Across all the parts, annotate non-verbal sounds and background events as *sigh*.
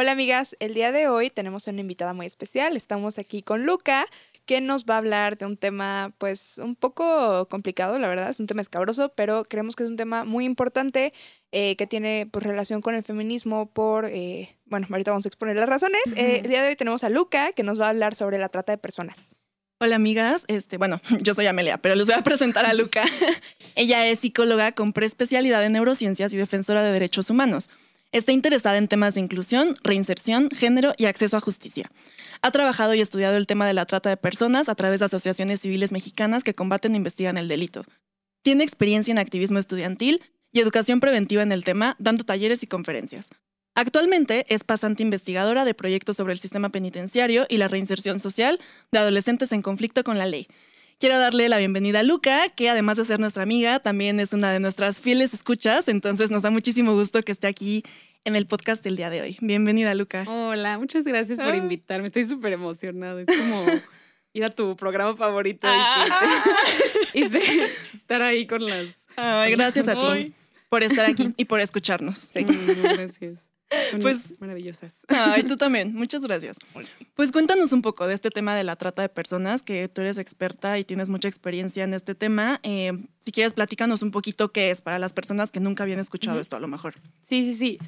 Hola amigas, el día de hoy tenemos una invitada muy especial. Estamos aquí con Luca, que nos va a hablar de un tema pues un poco complicado, la verdad, es un tema escabroso, pero creemos que es un tema muy importante eh, que tiene pues, relación con el feminismo por, eh, bueno, ahorita vamos a exponer las razones. Eh, el día de hoy tenemos a Luca, que nos va a hablar sobre la trata de personas. Hola amigas, este, bueno, *laughs* yo soy Amelia, pero les voy a presentar a *laughs* Luca. *laughs* Ella es psicóloga con preespecialidad en neurociencias y defensora de derechos humanos. Está interesada en temas de inclusión, reinserción, género y acceso a justicia. Ha trabajado y estudiado el tema de la trata de personas a través de asociaciones civiles mexicanas que combaten e investigan el delito. Tiene experiencia en activismo estudiantil y educación preventiva en el tema, dando talleres y conferencias. Actualmente es pasante investigadora de proyectos sobre el sistema penitenciario y la reinserción social de adolescentes en conflicto con la ley. Quiero darle la bienvenida a Luca, que además de ser nuestra amiga, también es una de nuestras fieles escuchas, entonces nos da muchísimo gusto que esté aquí en el podcast del día de hoy. Bienvenida, Luca. Hola, muchas gracias por Ah. invitarme. Estoy súper emocionada. Es como *laughs* ir a tu programa favorito Ah. y, que- *laughs* y se- estar ahí con las. Ay, gracias a ti por estar aquí y por escucharnos. Mm, no, gracias. Son Pues- maravillosas. Ay, tú también. Muchas gracias. Pues cuéntanos un poco de este tema de la trata de personas, que tú eres experta y tienes mucha experiencia en este tema. Eh, si quieres, platícanos un poquito qué es para las personas que nunca habían escuchado esto a lo mejor. Sí, sí, sí.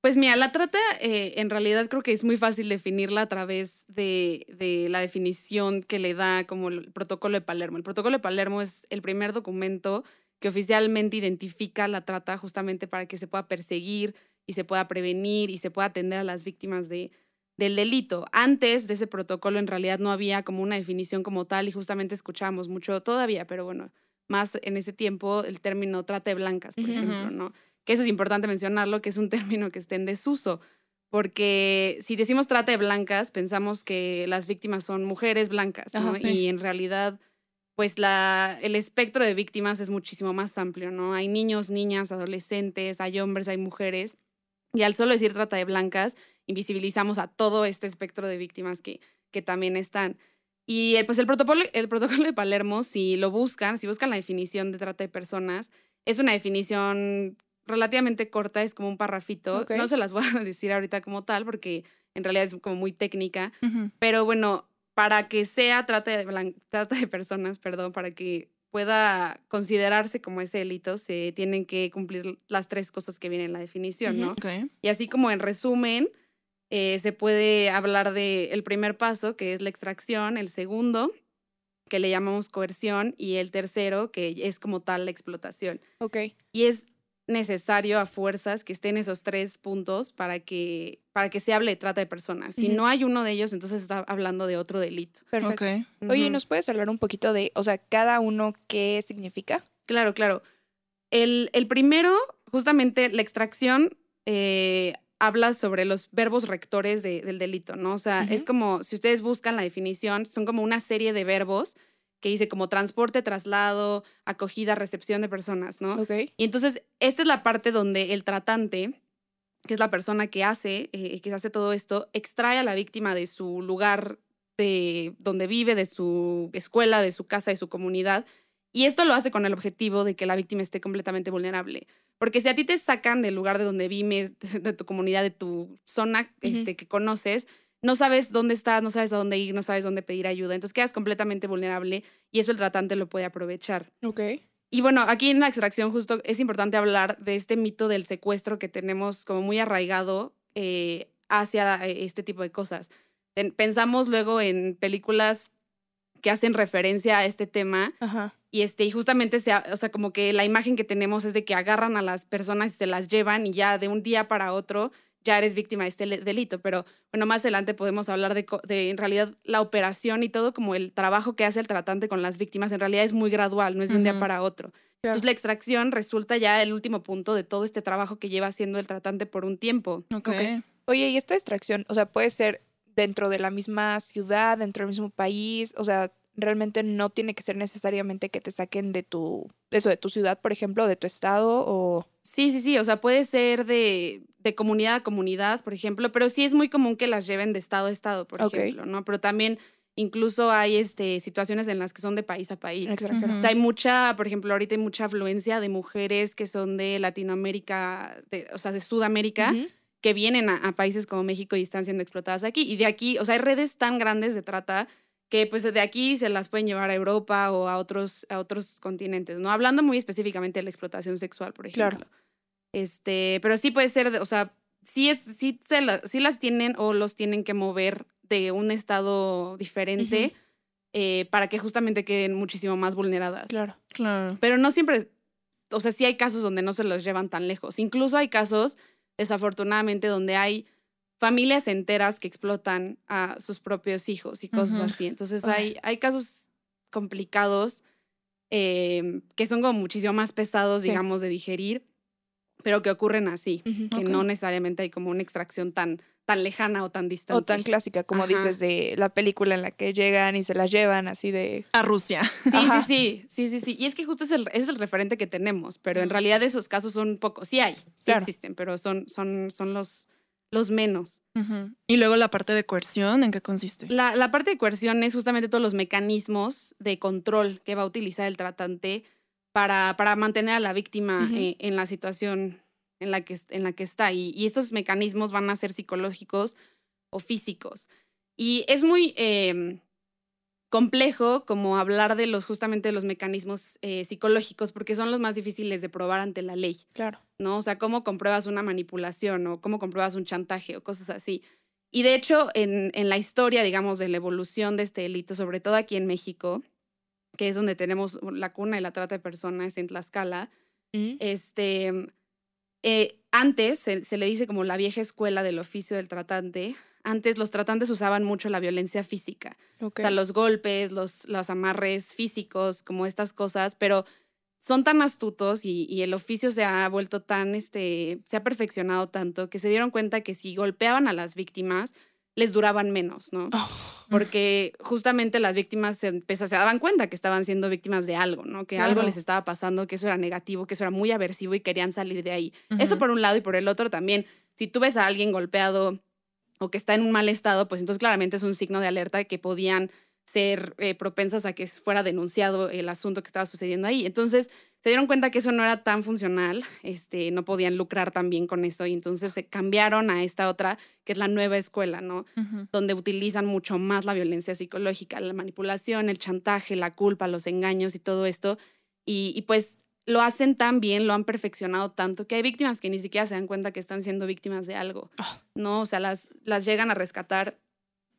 Pues mira, la trata eh, en realidad creo que es muy fácil definirla a través de, de la definición que le da como el protocolo de Palermo. El protocolo de Palermo es el primer documento que oficialmente identifica la trata justamente para que se pueda perseguir y se pueda prevenir y se pueda atender a las víctimas de, del delito. Antes de ese protocolo en realidad no había como una definición como tal y justamente escuchábamos mucho todavía, pero bueno, más en ese tiempo el término trata de blancas, por Ujú. ejemplo, ¿no? Que eso es importante mencionarlo, que es un *laughs* término que está en desuso, porque si decimos trata de blancas, pensamos que las víctimas son mujeres blancas, ¿no? Ajá, sí. Y en realidad, pues la, el espectro de víctimas es muchísimo más amplio, ¿no? Hay niños, niñas, adolescentes, hay hombres, hay mujeres. Y al solo decir trata de blancas, invisibilizamos a todo este espectro de víctimas que, que también están. Y eh, pues el protocolo, el protocolo de Palermo, si lo buscan, si buscan la definición de trata de personas, es una definición relativamente corta, es como un parrafito. No se las voy a *laughs* decir ahorita como tal, porque en realidad es como muy técnica. Pero bueno, para que sea trata de, trata de personas, perdón, para que pueda considerarse como ese delito, se tienen que cumplir las tres cosas que vienen en la definición, ¿no? Ok. Y así como en resumen, eh, se puede hablar de el primer paso, que es la extracción, el segundo, que le llamamos coerción, y el tercero, que es como tal la explotación. Ok. Y es necesario a fuerzas que estén esos tres puntos para que, para que se hable de trata de personas. Si no hay uno de ellos, entonces está hablando de otro delito. Perfecto. Ok. Oye. ¿nos puedes hablar un poquito de, o sea, cada uno qué significa? Claro, claro. El, el primero, justamente la extracción, eh, habla sobre los verbos rectores de- del delito, ¿no? O sea, es como, si ustedes buscan la definición, son como una serie de verbos que dice como transporte, traslado, acogida, recepción de personas, ¿no? Ok. Y entonces, esta es la parte donde el tratante, que es la persona que hace, eh, que hace todo esto, extrae a la víctima de su lugar de donde vive, de su escuela, de su casa, de su comunidad. Y esto lo hace con el objetivo de que la víctima esté completamente vulnerable. Porque si a ti te sacan del lugar de donde vives, *laughs* de tu comunidad, de tu zona Ujú. este, que conoces, no sabes dónde estás, no sabes a dónde ir, no sabes dónde pedir ayuda. Entonces quedas completamente vulnerable y eso el tratante lo puede aprovechar. Ok. Y bueno, aquí en la extracción justo es importante hablar de este mito del secuestro que tenemos como muy arraigado eh, hacia eh, este tipo de cosas. Pensamos luego en películas que hacen referencia a este tema Ajá. y, este, y justamente, se, o sea, como que la imagen que tenemos es de que agarran a las personas y se las llevan y ya de un día para otro ya eres víctima de este delito. Pero bueno, más adelante podemos hablar de, en realidad la operación y todo como el trabajo que hace el tratante con las víctimas en realidad es muy gradual, no es de un día para otro. Claro. Entonces la extracción resulta ya el último punto de todo este trabajo que lleva haciendo el tratante por un tiempo. Ok. Ok. Oye, ¿y esta extracción, o sea, puede ser dentro de la misma ciudad, dentro del mismo país, o sea, realmente no tiene que ser necesariamente que te saquen de tu, eso, de tu ciudad, por ejemplo, de tu estado o... Sí, sí, sí, o sea, puede ser de, de comunidad a comunidad, por ejemplo, pero sí es muy común que las lleven de estado a estado, por ejemplo, ¿no? Pero también incluso hay este, situaciones en las que son de país a país. extranjero. O sea, hay mucha, por ejemplo, ahorita hay mucha afluencia de mujeres que son de Latinoamérica, de- o sea, de Sudamérica, Ujú. que vienen a, a países como México y están siendo explotadas aquí. Y de aquí, o sea, hay redes tan grandes de trata que pues de aquí se las pueden llevar a Europa o a otros, a otros continentes, ¿no? Hablando muy específicamente de la explotación sexual, por ejemplo. Claro. Este, pero sí puede ser, o sea, sí, es, sí, se la- sí las tienen o los tienen que mover de un estado diferente eh, para que justamente queden muchísimo más vulneradas. Claro. Claro. Pero no siempre, o sea, sí hay casos donde no se los llevan tan lejos. Incluso hay casos, desafortunadamente, donde hay familias enteras que explotan a sus propios hijos y cosas así. Entonces Ay. hay, hay casos complicados eh, que son como muchísimo más pesados, Sí. digamos, de digerir, pero que ocurren así, que no necesariamente hay como una extracción tan, tan lejana o tan distante. O tan clásica, como Ajá. dices, de la película en la que llegan y se las llevan así de... A Rusia. Sí, Ajá. sí, sí, sí, sí, sí. Y es que justo es el, ese es el referente que tenemos, pero en realidad esos casos son pocos. Sí hay, sí Claro. existen, pero son, son, son los, los menos. Y luego la parte de coerción, ¿en qué consiste? La, la parte de coerción es justamente todos los mecanismos de control que va a utilizar el tratante para, para mantener a la víctima eh, en la situación en la que, en la que está. Y, y estos mecanismos van a ser psicológicos o físicos. Y es muy eh, complejo como hablar de los justamente de los mecanismos eh, psicológicos porque son los más difíciles de probar ante la ley. Claro. ¿no? O sea, cómo compruebas una manipulación o cómo compruebas un chantaje o cosas así. Y de hecho, en, en la historia, digamos, de la evolución de este delito, sobre todo aquí en México, que es donde tenemos la cuna de la trata de personas en Tlaxcala, Mm. este, eh, antes se, se le dice como la vieja escuela del oficio del tratante. Antes los tratantes usaban mucho la violencia física. Ok. O sea, los golpes, los, los amarres físicos, como estas cosas, pero son tan astutos y, y el oficio se ha vuelto tan, este, se ha perfeccionado tanto que se dieron cuenta que si golpeaban a las víctimas, les duraban menos, ¿no? Oh. Porque justamente las víctimas se, empeza- se daban cuenta que estaban siendo víctimas de algo, ¿no? Que algo les estaba pasando, que eso era negativo, que eso era muy aversivo y querían salir de ahí. Eso por un lado y por el otro también, si tú ves a alguien golpeado o que está en un mal estado, pues entonces claramente es un signo de alerta de que podían ser eh, propensas a que fuera denunciado el asunto que estaba sucediendo ahí. Entonces se dieron cuenta que eso no era tan funcional, este, no podían lucrar tan bien con eso y entonces se cambiaron a esta otra, que es la nueva escuela, ¿no? Donde utilizan mucho más la violencia psicológica, la manipulación, el chantaje, la culpa, los engaños y todo esto. Y, y pues lo hacen tan bien, lo han perfeccionado tanto, que hay víctimas que ni siquiera se dan cuenta que están siendo víctimas de algo, Ah. ¿no? O sea, las, las llegan a rescatar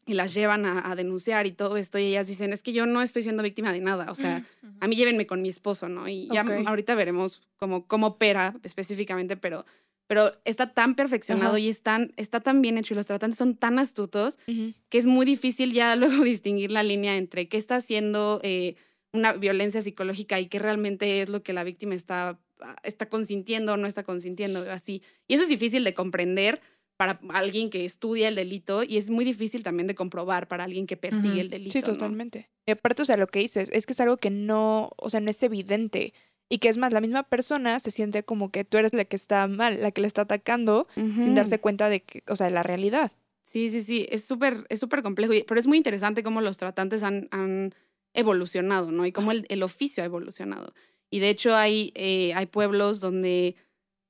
y las llevan a, a denunciar y todo esto, y ellas dicen, es que yo no estoy siendo víctima de nada, o sea, a mí llévenme con mi esposo, ¿no? Y ya ahorita veremos cómo, cómo opera específicamente, pero, pero está tan perfeccionado y es tan- está tan bien hecho y los tratantes son tan astutos Ujú. que es muy difícil ya *laughs* luego distinguir la línea entre qué está haciendo eh, una violencia psicológica y qué realmente es lo que la víctima está, está consintiendo o no está consintiendo, así. Y eso es difícil de comprender para alguien que estudia el delito y es muy difícil también de comprobar para alguien que persigue el delito. Sí, ¿no? totalmente. Y aparte, o sea, lo que dices es que es algo que no, o sea, no es evidente. Y que es más, la misma persona se siente como que tú eres la que está mal, la que le está atacando, sin darse cuenta de que, o sea, de la realidad. Sí, sí, sí, es súper es súper complejo, y- pero es muy interesante cómo los tratantes han, han evolucionado, ¿no? Y cómo el, el oficio ha evolucionado. Y de hecho hay, eh, hay pueblos donde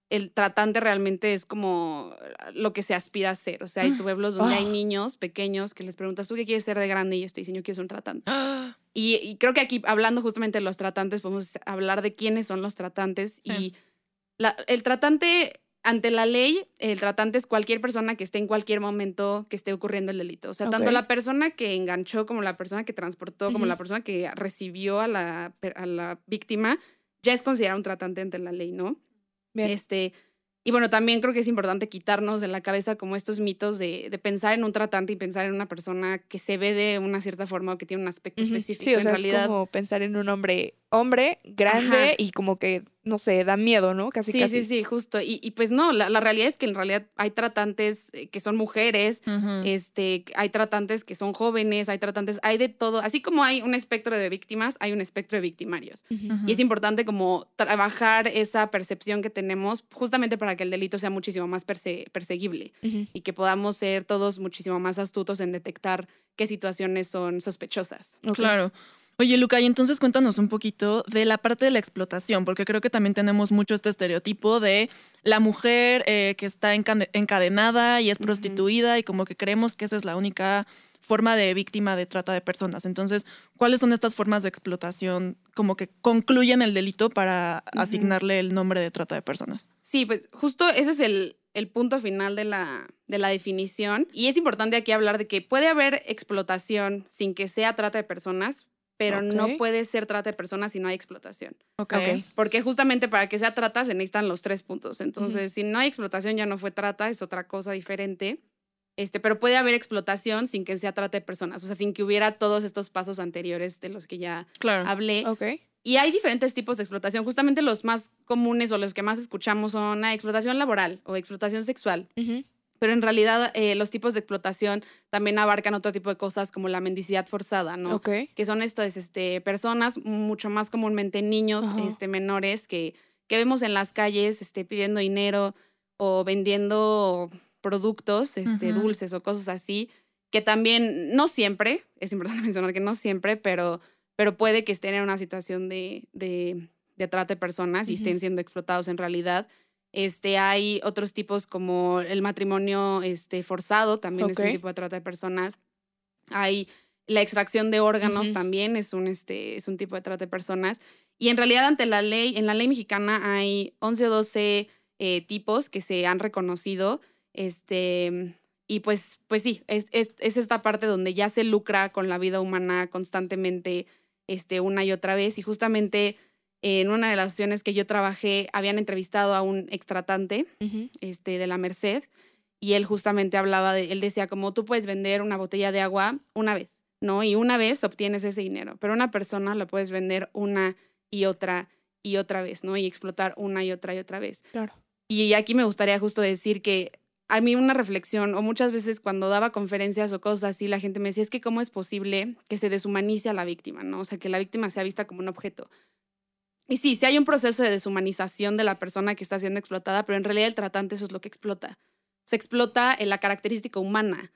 el tratante realmente es como lo que se aspira a ser. O sea, hay pueblos donde hay Ah. niños pequeños que les preguntas, ¿tú qué quieres ser de grande? Y ellos te dicen, yo quiero ser un tratante. Ah, Y, y creo que aquí, hablando justamente de los tratantes, podemos hablar de quiénes son los tratantes. Sí. Y la- el tratante, ante la ley, el tratante es cualquier persona que esté en cualquier momento que esté ocurriendo el delito. O sea, tanto la persona que enganchó como la persona que transportó, como la persona que recibió a la, a la víctima, ya es considerado un tratante ante la ley, ¿no? Bien. Este, y bueno, también creo que es importante quitarnos de la cabeza como estos mitos de, de pensar en un tratante y pensar en una persona que se ve de una cierta forma o que tiene un aspecto específico. Sí, o sea, en realidad, es como pensar en un hombre hombre, grande Ajá. y como que, no sé, da miedo, ¿no? Casi, Sí, casi. sí, sí, justo. Y, y pues no, la, la realidad es que en realidad hay tratantes eh, que son mujeres, este, hay tratantes que son jóvenes, hay tratantes, hay de todo. Así como hay un espectro de víctimas, hay un espectro de victimarios. Y es importante como trabajar esa percepción que tenemos justamente para que el delito sea muchísimo más perse- perseguible y que podamos ser todos muchísimo más astutos en detectar qué situaciones son sospechosas. Claro. Oye, Luca, y entonces cuéntanos un poquito de la parte de la explotación, porque creo que también tenemos mucho este estereotipo de la mujer eh, que está encade- encadenada y es prostituida y como que creemos que esa es la única forma de víctima de trata de personas. Entonces, ¿cuáles son estas formas de explotación como que concluyen el delito para asignarle el nombre de trata de personas? Sí, pues justo ese es el, el punto final de la, de la definición. Y es importante aquí hablar de que puede haber explotación sin que sea trata de personas, pero no puede ser trata de personas si no hay explotación. Ok. Ok. Porque justamente para que sea trata se necesitan los tres puntos. Entonces, si no hay explotación ya no fue trata, es otra cosa diferente. Este, pero puede haber explotación sin que sea trata de personas, o sea, sin que hubiera todos estos pasos anteriores de los que ya Claro. hablé. Ok. Y hay diferentes tipos de explotación. Justamente los más comunes o los que más escuchamos son la explotación laboral o explotación sexual. Ujú. Pero en realidad eh, los tipos de explotación también abarcan otro tipo de cosas como la mendicidad forzada, ¿no? Ok. Que son estas este, personas, mucho más comúnmente niños Ajá. este, menores que, que vemos en las calles este, pidiendo dinero o vendiendo productos, este, Ujú. dulces o cosas así, que también, no siempre, es importante *laughs* mencionar que no siempre, pero, pero puede que estén en una situación de, de, de trata de personas y Ujú. estén siendo explotados en realidad. Este, hay otros tipos como el matrimonio este, forzado, también es un tipo de trata de personas. Hay la extracción de órganos también es un, este, es un tipo de trata de personas. Y en realidad ante la ley, en la ley mexicana hay 11 o 12 eh, tipos que se han reconocido. Este, y pues, pues sí, es, es, es esta parte donde ya se lucra con la vida humana constantemente, este, una y otra vez. Y justamente en una de las sesiones que yo trabajé, habían entrevistado a un extratante este, de la Merced y él justamente hablaba de, él decía como tú puedes vender una botella de agua una vez, ¿no? Y una vez obtienes ese dinero, pero una persona la puedes vender una y otra y otra vez, ¿no? Y explotar una y otra y otra vez. Claro. Y aquí me gustaría justo decir que a mí una reflexión, o muchas veces cuando daba conferencias o cosas así, la gente me decía, es que cómo es posible que se deshumanice a la víctima, ¿no? O sea, que la víctima sea vista como un objeto. Y sí, sí hay un proceso de deshumanización de la persona que está siendo explotada, pero en realidad el tratante eso es lo que explota. Se explota en la característica humana.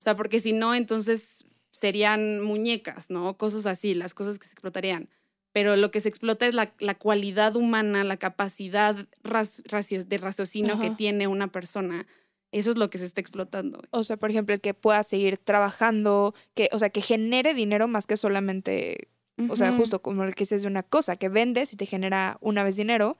O sea, porque si no, entonces serían muñecas, ¿no? Cosas así, las cosas que se explotarían. Pero lo que se explota es la, la cualidad humana, la capacidad ras- racio- de raciocinio que tiene una persona. Eso es lo que se está explotando. O sea, por ejemplo, el que pueda seguir trabajando, que, o sea, que genere dinero más que solamente, o sea, justo como el que dices de una cosa, que vendes y te genera una vez dinero,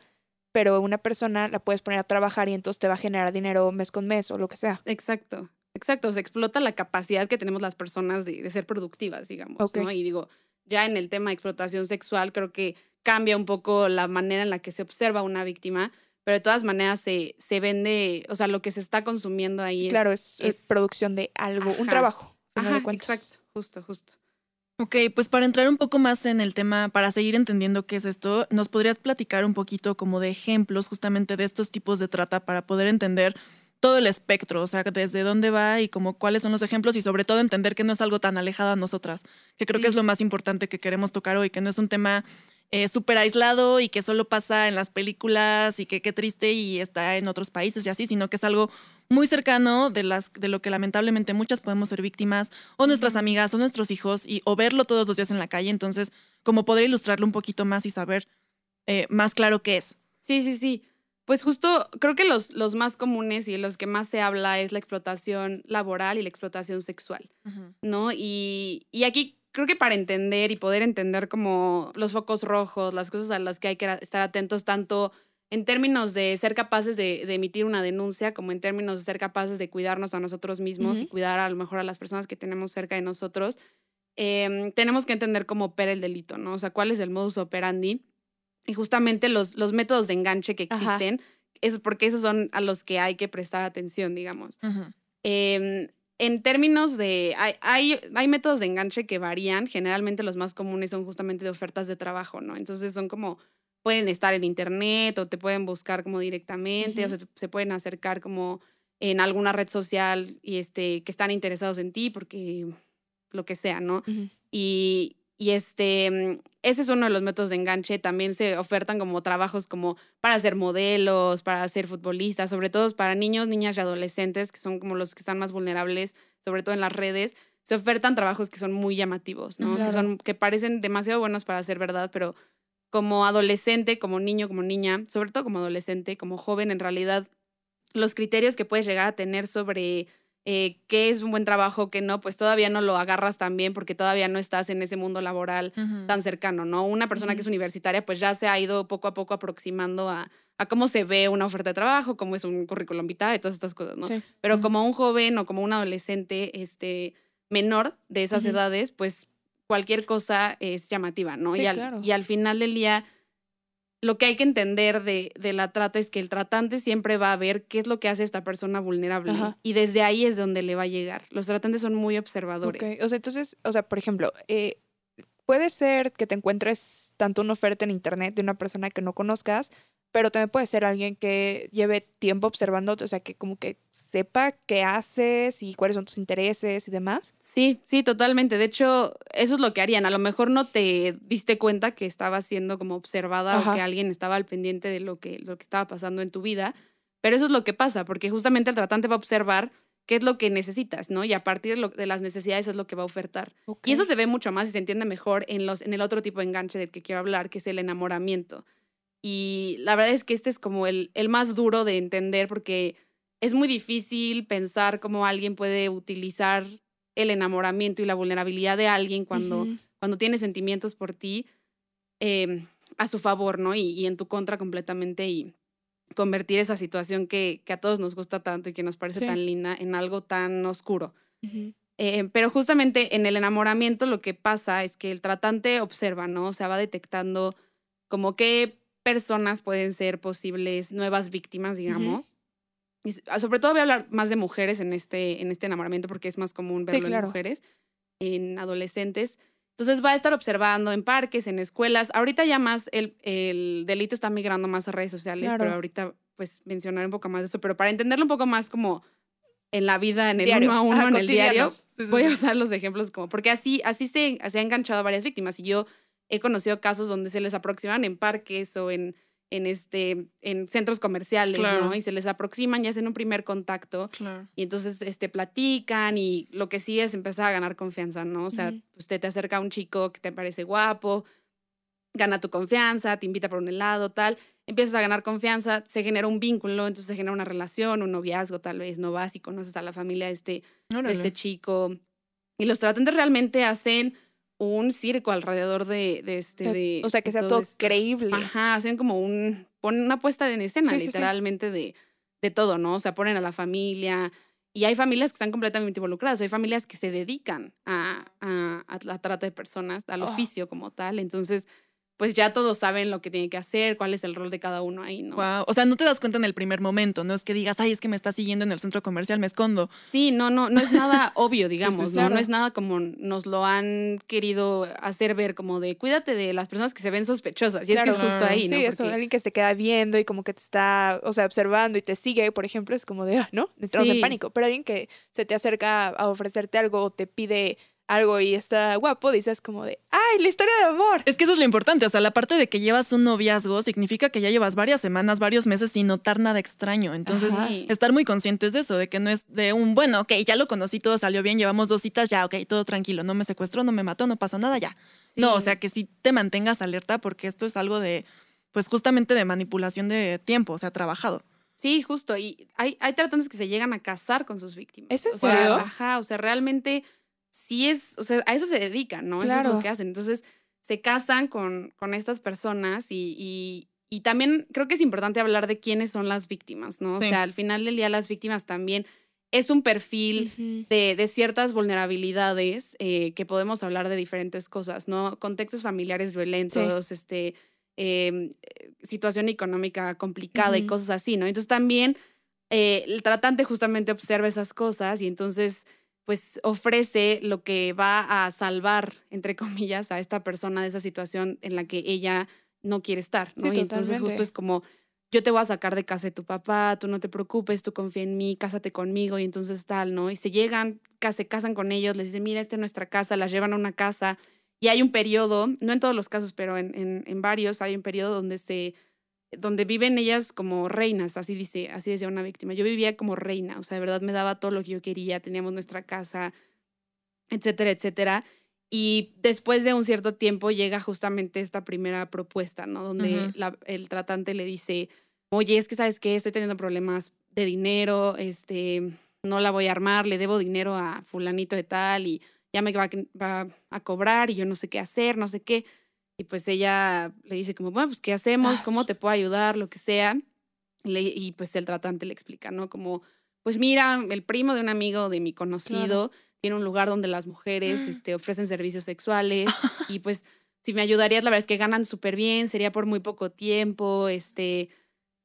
pero una persona la puedes poner a trabajar y entonces te va a generar dinero mes con mes o lo que sea. Exacto, exacto. Se explota la capacidad que tenemos las personas de, de ser productivas, digamos. Y digo, ya en el tema de explotación sexual, creo que cambia un poco la manera en la que se observa una víctima, pero de todas maneras se, se vende, o sea, lo que se está consumiendo ahí claro, es... es, es producción de algo, un trabajo. Ajá, exacto, justo, justo. Ok, pues para entrar un poco más en el tema, para seguir entendiendo qué es esto, ¿nos podrías platicar un poquito como de ejemplos justamente de estos tipos de trata para poder entender todo el espectro, o sea, desde dónde va y como cuáles son los ejemplos y sobre todo entender que no es algo tan alejado a nosotras, que creo que es lo más importante que queremos tocar hoy, que no es un tema eh, súper aislado y que solo pasa en las películas y que qué triste y está en otros países y así, sino que es algo muy cercano de, las, de lo que lamentablemente muchas podemos ser víctimas, o nuestras amigas, o nuestros hijos, y, o verlo todos los días en la calle. Entonces, como poder ilustrarlo un poquito más y saber eh, más claro qué es. Sí, sí, sí. Pues justo creo que los, los más comunes y los que más se habla es la explotación laboral y la explotación sexual. ¿no? Y, y aquí creo que para entender y poder entender como los focos rojos, las cosas a las que hay que estar atentos, tanto en términos de ser capaces de, de emitir una denuncia, como en términos de ser capaces de cuidarnos a nosotros mismos y Ujú. cuidar a lo mejor a las personas que tenemos cerca de nosotros, em, tenemos que entender cómo opera el delito, ¿no? O sea, cuál es el modus operandi y justamente los, los métodos de enganche que existen, es porque esos son a los que hay que prestar atención, digamos. Em, en términos de, hay, hay, hay métodos de enganche que varían, generalmente los más comunes son justamente de ofertas de trabajo, ¿no? Entonces son como, pueden estar en internet o te pueden buscar como directamente, o Ujú. se, se pueden acercar como en alguna red social y este, que están interesados en ti porque lo que sea, ¿no? Ujú. Y, y este, mm, ese es uno de los métodos de enganche. También se ofertan como trabajos como para ser modelos, para ser futbolistas, sobre todo para niños, niñas y adolescentes, que son como los que están más vulnerables, sobre todo en las redes. Se ofertan trabajos que son muy llamativos, ¿no? Claro. Que, son, que parecen demasiado buenos para ser verdad, pero como adolescente, como niño, como niña, sobre todo como adolescente, como joven, en realidad, los criterios que puedes llegar a tener sobre eh, qué es un buen trabajo, qué no, pues todavía no lo agarras tan bien porque todavía no estás en ese mundo laboral tan cercano, ¿no? Una persona que es universitaria, pues ya se ha ido poco a poco aproximando a, a cómo se ve una oferta de trabajo, cómo es un currículum vitae y todas estas cosas, ¿no? Sí. Pero como un joven o como un adolescente este, menor de esas edades, pues cualquier cosa es llamativa, ¿no? Sí, y, al, claro. y al final del día, lo que hay que entender de, de la trata es que el tratante siempre va a ver qué es lo que hace esta persona vulnerable. Ajá. Y desde ahí es donde le va a llegar. Los tratantes son muy observadores. Ok, O sea, entonces, o sea, por ejemplo, eh, puede ser que te encuentres tanto una oferta en internet de una persona que no conozcas, pero también puede ser alguien que lleve tiempo observándote, o sea, que como que sepa qué haces y cuáles son tus intereses y demás. Sí, sí, totalmente. De hecho, eso es lo que harían. A lo mejor no te diste cuenta que estabas siendo como observada Ajá. o que alguien estaba al pendiente de lo que, lo que estaba pasando en tu vida, pero eso es lo que pasa, porque justamente el tratante va a observar qué es lo que necesitas, ¿no? Y a partir de las necesidades es lo que va a ofertar. Y eso se ve mucho más y se entiende mejor en, los, en el otro tipo de enganche del que quiero hablar, que es el enamoramiento. Y la verdad es que este es como el, el más duro de entender porque es muy difícil pensar cómo alguien puede utilizar el enamoramiento y la vulnerabilidad de alguien cuando, Ujú. cuando tiene sentimientos por ti eh, a su favor, ¿no? Y, y en tu contra completamente y convertir esa situación que, que a todos nos gusta tanto y que nos parece Sí. tan linda en algo tan oscuro. Ujú. Eh, pero justamente en el enamoramiento lo que pasa es que el tratante observa, ¿no? O sea, va detectando como qué personas pueden ser posibles nuevas víctimas, digamos. Ah, sobre todo voy a hablar más de mujeres en este, en este enamoramiento porque es más común Sí, verlo claro. en mujeres, en adolescentes. Entonces va a estar observando en parques, en escuelas. Ahorita ya más el, el delito está migrando más a redes sociales, Claro. pero ahorita pues mencionaré un poco más de eso. Pero para entenderlo un poco más como en la vida, en el Diario. uno a uno, en el diario, Sí, sí, voy a usar los ejemplos como, porque así, así se, se ha enganchado a varias víctimas y yo he conocido casos donde se les aproximan en parques o en, en, este, en centros comerciales, Claro. ¿no? Y se les aproximan y hacen un primer contacto Claro. y entonces este, platican y lo que sí es empezar a ganar confianza, ¿no? O sea, Ujú. usted te acerca a un chico que te parece guapo, gana tu confianza, te invita por un helado, tal, empiezas a ganar confianza, se genera un vínculo, entonces se genera una relación, un noviazgo tal vez, no vas y conoces a la familia de este, de este chico. Y los tratantes realmente hacen un circo alrededor de, de este... O sea, de- o sea, que sea todo creíble. Ajá, hacen como un, ponen una puesta en escena, Sí, sí, sí. literalmente, de, de todo, ¿no? O sea, ponen a la familia. Y hay familias que están completamente involucradas, hay familias que se dedican a, a- a la trata de personas, al Oh. oficio como tal. Entonces, pues ya todos saben lo que tienen que hacer, cuál es el rol de cada uno ahí, ¿no? Wow. O sea, no te das cuenta en el primer momento, no es que digas, ay, es que me está siguiendo en el centro comercial, me escondo. Sí, no, no, no es nada *laughs* obvio, digamos, sí, ¿no? No es nada como nos lo han querido hacer ver, como de cuídate de las personas que se ven sospechosas. Y es que es justo ahí, ¿no? Sí, eso, Porque- alguien que se queda viendo y como que te está, o sea, observando y te sigue, por ejemplo, es como de, ah, ¿no? Entramos en Sí. pánico. Pero alguien que se te acerca a ofrecerte algo o te pide algo y está guapo, dices como de, ¡ay, la historia de amor! Es que eso es lo importante, o sea, la parte de que llevas un noviazgo significa que ya llevas varias semanas, varios meses sin notar nada extraño. Entonces, Ajá. Estar muy conscientes de eso, de que no es de un, bueno, ok, ya lo conocí, todo salió bien, llevamos dos citas, ya, ok, todo tranquilo, no me secuestró, no me mató, no pasa nada, ya. No, o sea, que sí te mantengas alerta porque esto es algo de, pues justamente de manipulación de tiempo, o sea, trabajado. Sí, justo. Y hay, hay tratantes que se llegan a casar con sus víctimas. ¿Es en o sea, serio? Ajá, o sea, realmente sí es, o sea, a eso se dedican, ¿no? Eso es lo que hacen. Entonces, se casan con, con estas personas y, y, y también creo que es importante hablar de quiénes son las víctimas, ¿no? Sí. O sea, al final del día las víctimas también es un perfil de, de ciertas vulnerabilidades eh, que podemos hablar de diferentes cosas, ¿no? Contextos familiares violentos, este, eh, situación económica complicada y cosas así, ¿no? Entonces también eh, el tratante justamente observa esas cosas y entonces pues ofrece lo que va a salvar, entre comillas, a esta persona de esa situación en la que ella no quiere estar, ¿no? Sí, y entonces justo es como, yo te voy a sacar de casa de tu papá, tú no te preocupes, tú confía en mí, cásate conmigo y entonces tal, ¿no? Y se llegan, se casan con ellos, les dicen, mira, esta es nuestra casa, las llevan a una casa y hay un periodo, no en todos los casos, pero en, en, en varios, hay un periodo donde se donde viven ellas como reinas, así dice, así decía una víctima. Yo vivía como reina, o sea, de verdad me daba todo lo que yo quería, teníamos nuestra casa, etcétera, etcétera. Y después de un cierto tiempo llega justamente esta primera propuesta, ¿no? Donde Ujú. la- el tratante le dice, oye, es que sabes qué, estoy teniendo problemas de dinero, este, no la voy a armar, le debo dinero a fulanito de tal y ya me va a cobrar y yo no sé qué hacer, no sé qué. Y pues ella le dice como, bueno, pues ¿qué hacemos? ¿Cómo te puedo ayudar? Lo que sea. Le- y pues el tratante le explica, ¿no? Como, pues mira, el primo de un amigo de mi conocido tiene un lugar donde las mujeres este, ofrecen servicios sexuales *laughs* y pues si me ayudarías, la verdad es que ganan súper bien, sería por muy poco tiempo, este,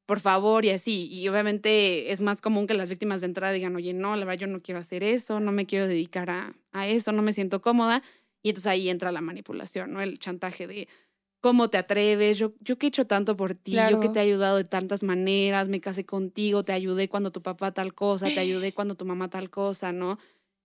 por favor y así. Y obviamente es más común que las víctimas de entrada digan, oye, no, la verdad yo no quiero hacer eso, no me quiero dedicar a, a eso, no me siento cómoda. Y entonces ahí entra la manipulación, ¿no? El chantaje de cómo te atreves, yo, yo que he hecho tanto por ti, yo que te he ayudado de tantas maneras, me casé contigo, te ayudé cuando tu papá tal cosa, te *gasps* ayudé cuando tu mamá tal cosa, ¿no?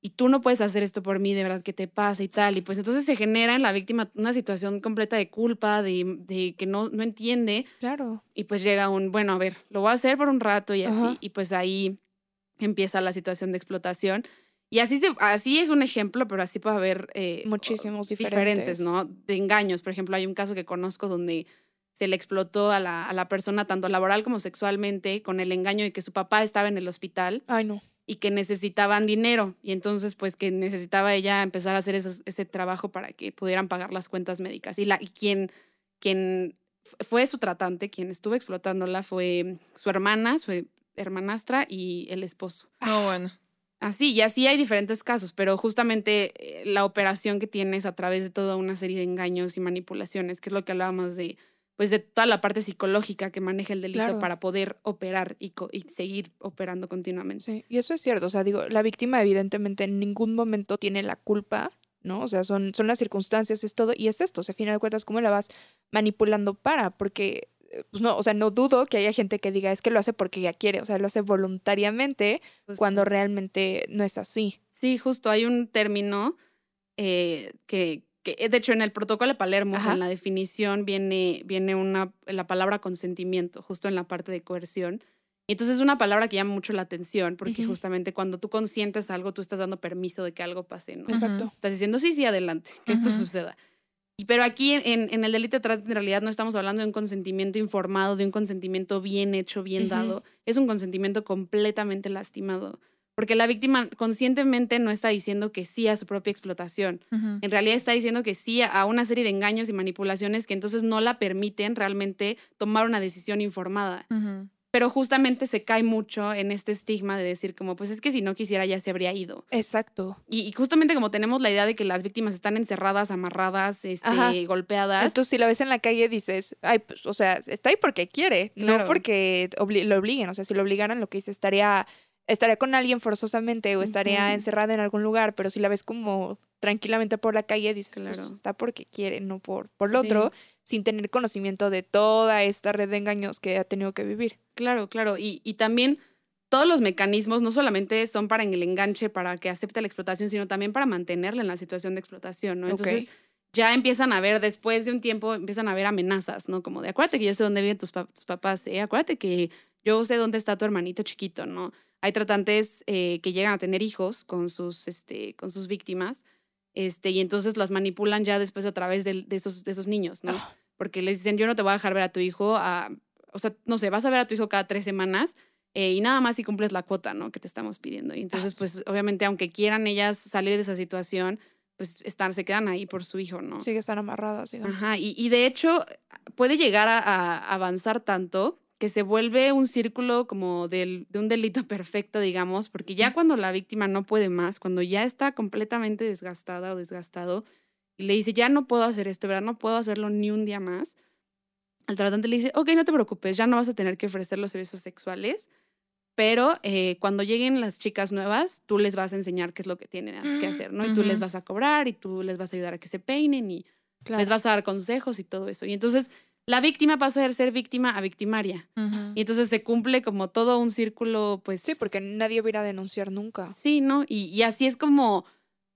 Y tú no puedes hacer esto por mí, de verdad, ¿qué te pasa y tal? Y pues entonces se genera en la víctima una situación completa de culpa, de, de que no, no entiende, Claro. y pues llega un, bueno, a ver, lo voy a hacer por un rato y así. Y pues ahí empieza la situación de explotación. Y así, se, así es un ejemplo, pero así puede haber eh, Muchísimos diferentes, diferentes. ¿no? De engaños. Por ejemplo, hay un caso que conozco donde se le explotó a la, a la persona tanto laboral como sexualmente con el engaño de que su papá estaba en el hospital Ay, no. y que necesitaban dinero. Y entonces, pues que necesitaba ella empezar a hacer esos- ese trabajo para que pudieran pagar las cuentas médicas. Y, la, y quien, quien fue su tratante, quien estuvo explotándola, fue su hermana, su hermanastra y el esposo. No, bueno. Así, y así hay diferentes casos, pero justamente eh, la operación que tienes a través de toda una serie de engaños y manipulaciones, que es lo que hablábamos de, pues de toda la parte psicológica que maneja el delito Claro. para poder operar y, co- y seguir operando continuamente. Sí, y eso es cierto. O sea, digo, la víctima evidentemente en ningún momento tiene la culpa, ¿no? O sea, son, son las circunstancias, es todo. Y es esto, o sea, a final de cuentas, ¿cómo la vas manipulando para? Porque, pues no, o sea, no dudo que haya gente que diga, es que lo hace porque ya quiere, o sea, lo hace voluntariamente cuando realmente no es así. Sí, justo, hay un término eh, que, que, eh, de hecho, en el protocolo de Palermo, o sea, Ajá. en la definición viene, viene una, la palabra consentimiento, justo en la parte de coerción. Y entonces es una palabra que llama mucho la atención, porque Ujú. justamente cuando tú consientes algo, tú estás dando permiso de que algo pase, ¿no? Exacto. Estás diciendo, sí, sí, adelante, que esto suceda. Y, pero aquí en, en el delito de trata, en realidad no estamos hablando de un consentimiento informado, de un consentimiento bien hecho, bien dado. Es un consentimiento completamente lastimado. Porque la víctima conscientemente no está diciendo que sí a su propia explotación. En realidad está diciendo que sí a una serie de engaños y manipulaciones que entonces no la permiten realmente tomar una decisión informada. Pero justamente se cae mucho en este estigma de decir como, pues es que si no quisiera ya se habría ido. Exacto. Y, y justamente como tenemos la idea de que las víctimas están encerradas, amarradas, este, Ajá. golpeadas. Entonces, si la ves en la calle, dices, ay, pues, o sea, está ahí porque quiere, Claro. no porque obli- lo obliguen. O sea, si lo obligaran, lo que dice, estaría, estaría con alguien forzosamente o estaría encerrada en algún lugar, pero si la ves como tranquilamente por la calle, dices, pues, Claro. está porque quiere, no por, por lo Sí. otro, sin tener conocimiento de toda esta red de engaños que ha tenido que vivir. Claro, claro. Y, y también todos los mecanismos no solamente son para el enganche, para que acepte la explotación, sino también para mantenerla en la situación de explotación, ¿no? Entonces, ya empiezan a ver, después de un tiempo, empiezan a ver amenazas, ¿no? Como de, acuérdate que yo sé dónde viven tus, pa- tus papás, ¿eh? Acuérdate que yo sé dónde está tu hermanito chiquito, ¿no? Hay tratantes eh, que llegan a tener hijos con sus, este, con sus víctimas, este, y entonces las manipulan ya después a través de, esos, de esos niños, ¿no? Ah. Porque les dicen, yo no te voy a dejar ver a tu hijo, a, o sea, no sé, vas a ver a tu hijo cada tres semanas eh, y nada más si cumples la cuota, ¿no? Que te estamos pidiendo. Y entonces, pues, obviamente, aunque quieran ellas salir de esa situación, pues están, se quedan ahí por su hijo, ¿no? Sí que están amarradas, digamos. Ajá, y, y de hecho puede llegar a, a avanzar tanto que se vuelve un círculo como del, de un delito *laughs* perfecto, digamos, porque ya cuando la víctima no puede más, cuando ya está completamente desgastada o desgastado, y le dice, ya no puedo hacer esto, ¿verdad? No puedo hacerlo ni un día más. El tratante le dice, ok, no te preocupes, ya no vas a tener que ofrecer los servicios sexuales, pero eh, cuando lleguen las chicas nuevas, tú les vas a enseñar qué es lo que tienen que hacer, ¿no? Y tú les vas a cobrar y tú les vas a ayudar a que se peinen y les vas a dar consejos y todo eso. Y entonces la víctima pasa de ser víctima a victimaria. Y entonces se cumple como todo un círculo, pues... Sí, porque nadie va a ir a denunciar nunca. Sí, ¿no? Y, y así es como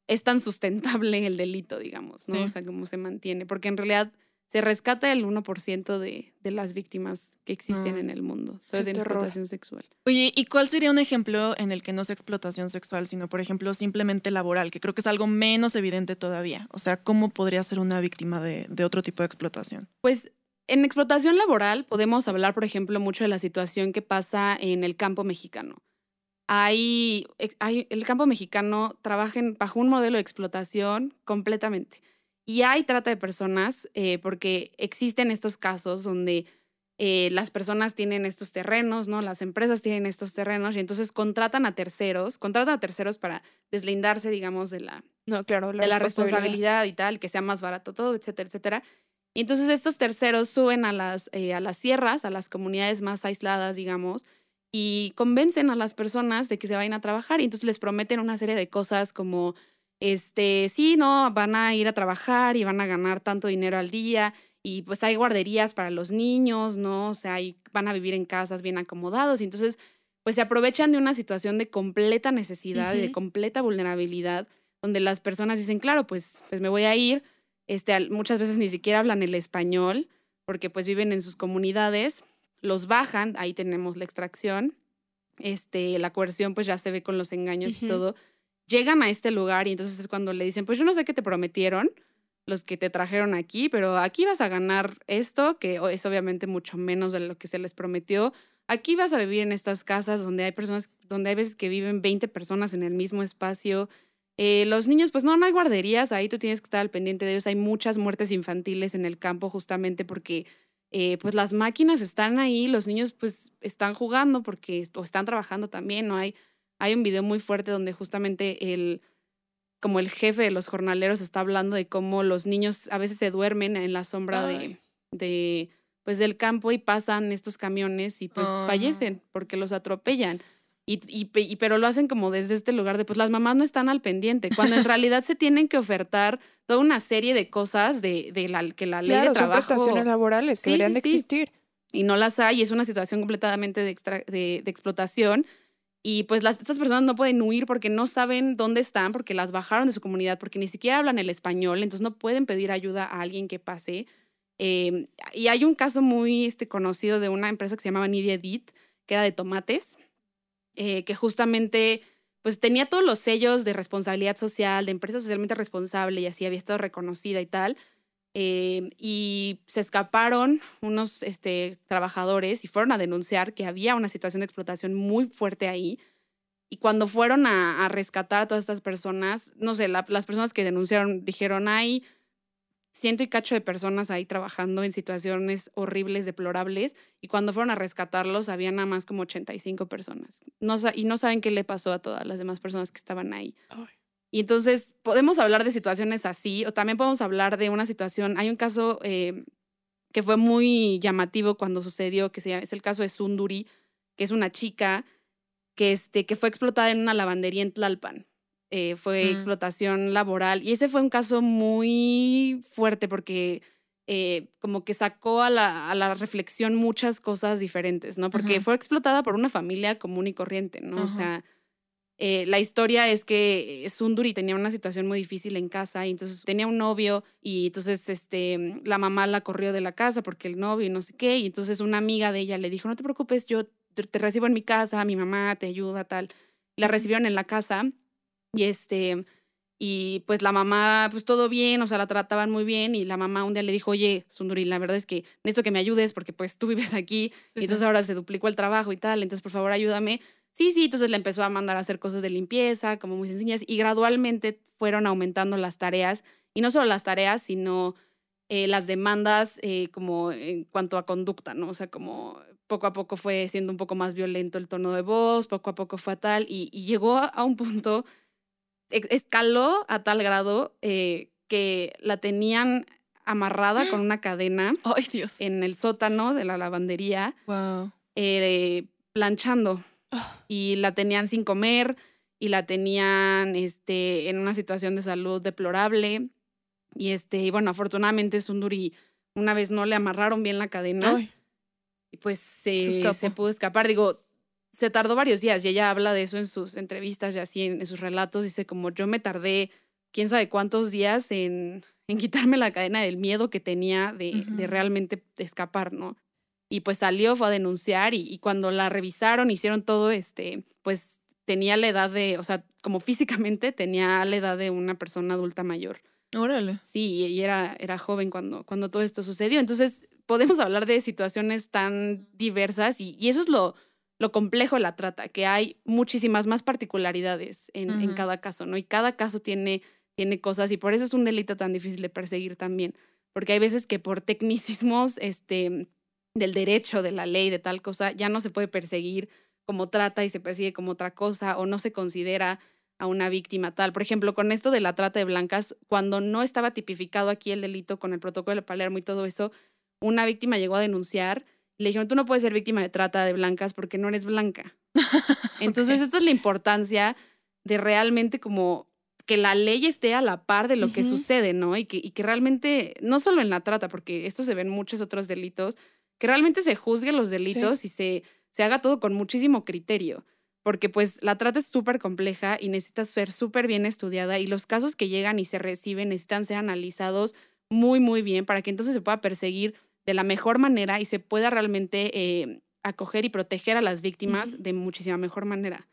es tan sustentable el delito, digamos, ¿no? Sí. O sea, cómo se mantiene. Porque en realidad se rescata el 1% de, de las víctimas que existen Mm. en el mundo, sobre de terror. explotación sexual. Oye, ¿y cuál sería un ejemplo en el que no es explotación sexual, sino, por ejemplo, simplemente laboral, que creo que es algo menos evidente todavía? O sea, ¿cómo podría ser una víctima de, de otro tipo de explotación? Pues en explotación laboral podemos hablar, por ejemplo, mucho de la situación que pasa en el campo mexicano. Hay, hay- el campo mexicano trabaja bajo un modelo de explotación completamente. Y hay trata de personas eh, porque existen estos casos donde eh, las personas tienen estos terrenos, ¿no? Las empresas tienen estos terrenos y entonces contratan a terceros, contratan a terceros para deslindarse, digamos, de la, No, claro. de la responsabilidad y tal, que sea más barato todo, etcétera, etcétera. Y entonces estos terceros suben a las, eh, a las sierras, a las comunidades más aisladas, digamos, y convencen a las personas de que se vayan a trabajar y entonces les prometen una serie de cosas como, este, sí, no, van a ir a trabajar y van a ganar tanto dinero al día y pues hay guarderías para los niños, ¿no? O sea, y van a vivir en casas bien acomodados y entonces pues se aprovechan de una situación de completa necesidad y de completa vulnerabilidad donde las personas dicen, claro, pues, pues me voy a ir. Este, muchas veces ni siquiera hablan el español porque pues viven en sus comunidades, los bajan, ahí tenemos la extracción, este, la coerción pues ya se ve con los engaños y todo. Llegan a este lugar y entonces es cuando le dicen, pues yo no sé qué te prometieron los que te trajeron aquí, pero aquí vas a ganar esto, que es obviamente mucho menos de lo que se les prometió. Aquí vas a vivir en estas casas donde hay personas, donde hay veces que viven 20 personas en el mismo espacio. Eh, los niños, pues no, no hay guarderías, ahí tú tienes que estar al pendiente de ellos. Hay muchas muertes infantiles en el campo justamente porque eh, pues las máquinas están ahí, los niños pues están jugando porque o están trabajando también, ¿no? Hay, hay un video muy fuerte donde justamente el, como el jefe de los jornaleros está hablando de cómo los niños a veces se duermen en la sombra de, de, pues del campo y pasan estos camiones y pues fallecen porque los atropellan. Y, y y- pero lo hacen como desde este lugar de, pues las mamás no están al pendiente, cuando en *laughs* realidad se tienen que ofertar toda una serie de cosas de, de la, que la ley Claro, de son trabajo prestaciones laborales que Sí, deberían sí, de existir. y no las hay, y es una situación completamente de, extra- de, de explotación. Y pues las, estas personas no pueden huir porque no saben dónde están, porque las bajaron de su comunidad, porque ni siquiera hablan el español, entonces no pueden pedir ayuda a alguien que pase. Eh, y hay un caso muy este, conocido de una empresa que se llamaba Nidia Edit, que era de tomates, eh, que justamente pues tenía todos los sellos de responsabilidad social, de empresa socialmente responsable y así había estado reconocida y tal. Eh, y se escaparon unos este, trabajadores y fueron a denunciar que había una situación de explotación muy fuerte ahí. Y cuando fueron a, rescatar a todas estas personas, no sé, la- las personas que denunciaron dijeron, hay ciento y cacho de personas ahí trabajando en situaciones horribles, deplorables, y cuando fueron a rescatarlos había nada más como 85 personas. No, y no saben qué le pasó a todas las demás personas que estaban ahí. Ay. Y entonces podemos hablar de situaciones así, o también podemos hablar de una situación, hay un caso eh, que fue muy llamativo cuando sucedió, que se llama- es el caso de Sunduri, que es una chica que, este, que fue explotada en una lavandería en Tlalpan. Eh, fue Mm. explotación laboral. Y ese fue un caso muy fuerte porque eh, como que sacó a la, a la reflexión muchas cosas diferentes, ¿no? Porque Ujú. fue explotada por una familia común y corriente, ¿no? O Ajá. sea, eh, la historia es que eh, Sunduri tenía una situación muy difícil en casa y entonces tenía un novio y entonces este, la mamá la corrió de la casa porque el novio y no sé qué y entonces una amiga de ella le dijo, no te preocupes, yo te, te recibo en mi casa, mi mamá te ayuda, tal. La recibieron en la casa y este... Y pues la mamá, pues todo bien, o sea, la trataban muy bien y la mamá un día le dijo, oye, Sunduri, la verdad es que necesito que me ayudes porque pues tú vives aquí y entonces ahora se duplicó el trabajo y tal, entonces por favor ayúdame. Sí, sí, entonces le empezó a mandar a hacer cosas de limpieza, como muy sencillas, y gradualmente fueron aumentando las tareas, y no solo las tareas, sino eh, las demandas eh, como en cuanto a conducta, ¿no? O sea, como poco a poco fue siendo un poco más violento el tono de voz, poco a poco fue a tal, y, y llegó a un punto, escaló a tal grado eh, que la tenían amarrada con *gasps* una cadena Ay, Dios. en el sótano de la lavandería Wow. eh, planchando. Ah. y la tenían sin comer y la tenían este, en una situación de salud deplorable. Y este, y bueno, afortunadamente Sunduri una vez no le amarraron bien la cadena Ay, y pues Se se pudo escapar. Digo, se tardó varios días y ella habla de eso en sus entrevistas y así en, en sus relatos. Dice como yo me tardé quién sabe cuántos días en, en quitarme la cadena del miedo que tenía de, de realmente escapar, ¿no? Y pues salió, fue a denunciar y, y cuando la revisaron, hicieron todo, este, pues tenía la edad de, o sea, como físicamente tenía la edad de una persona adulta mayor. Órale. Sí, y era, era joven cuando, cuando todo esto sucedió. Entonces, podemos hablar de situaciones tan diversas y, y eso es lo, lo complejo de la trata, que hay muchísimas más particularidades en, en cada caso, ¿no? Y cada caso tiene, tiene cosas y por eso es un delito tan difícil de perseguir también, porque hay veces que por tecnicismos este, del derecho, de la ley, de tal cosa, ya no se puede perseguir como trata y se persigue como otra cosa o no se considera a una víctima tal. Por ejemplo, con esto de la trata de blancas, cuando no estaba tipificado aquí el delito con el protocolo de Palermo y todo eso, una víctima llegó a denunciar le dijeron, tú no puedes ser víctima de trata de blancas porque no eres blanca. *laughs* Entonces, Ok. esta es la importancia de realmente como que la ley esté a la par de lo que sucede, ¿no? Y que, y que realmente, no solo en la trata, porque esto se ve en muchos otros delitos, que realmente se juzguen los delitos y se, se haga todo con muchísimo criterio. Porque pues la trata es súper compleja y necesita ser súper bien estudiada y los casos que llegan y se reciben necesitan ser analizados muy, muy bien para que entonces se pueda perseguir de la mejor manera y se pueda realmente eh, acoger y proteger a las víctimas de muchísima mejor manera.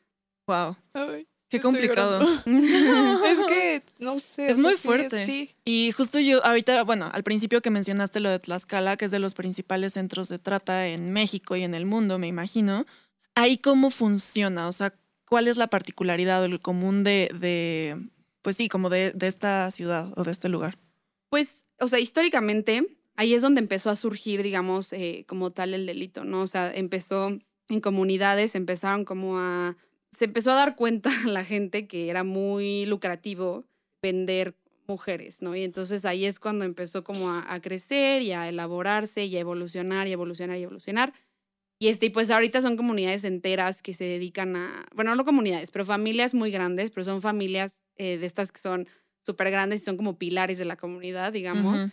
Wow. ay, Qué complicado. *laughs* es que, no sé. Es muy sí, fuerte. Sí. Y justo yo, ahorita, bueno, al principio que mencionaste lo de Tlaxcala, que es de los principales centros de trata en México y en el mundo, me imagino. Ahí cómo funciona, o sea, cuál es la particularidad o el común de, de pues sí, como de, de esta ciudad o de este lugar. Pues, o sea, históricamente, ahí es donde empezó a surgir, digamos, eh, como tal el delito, ¿no? O sea, empezó en comunidades, empezaron como a... Se empezó a dar cuenta *laughs* la gente que era muy lucrativo vender mujeres, ¿no? Y entonces ahí es cuando empezó como a, a crecer y a elaborarse y a evolucionar y a evolucionar y a evolucionar. Y este, pues ahorita son comunidades enteras que se dedican a, bueno, no comunidades, pero familias muy grandes, pero son familias eh, de estas que son súper grandes y son como pilares de la comunidad, digamos. Ujú.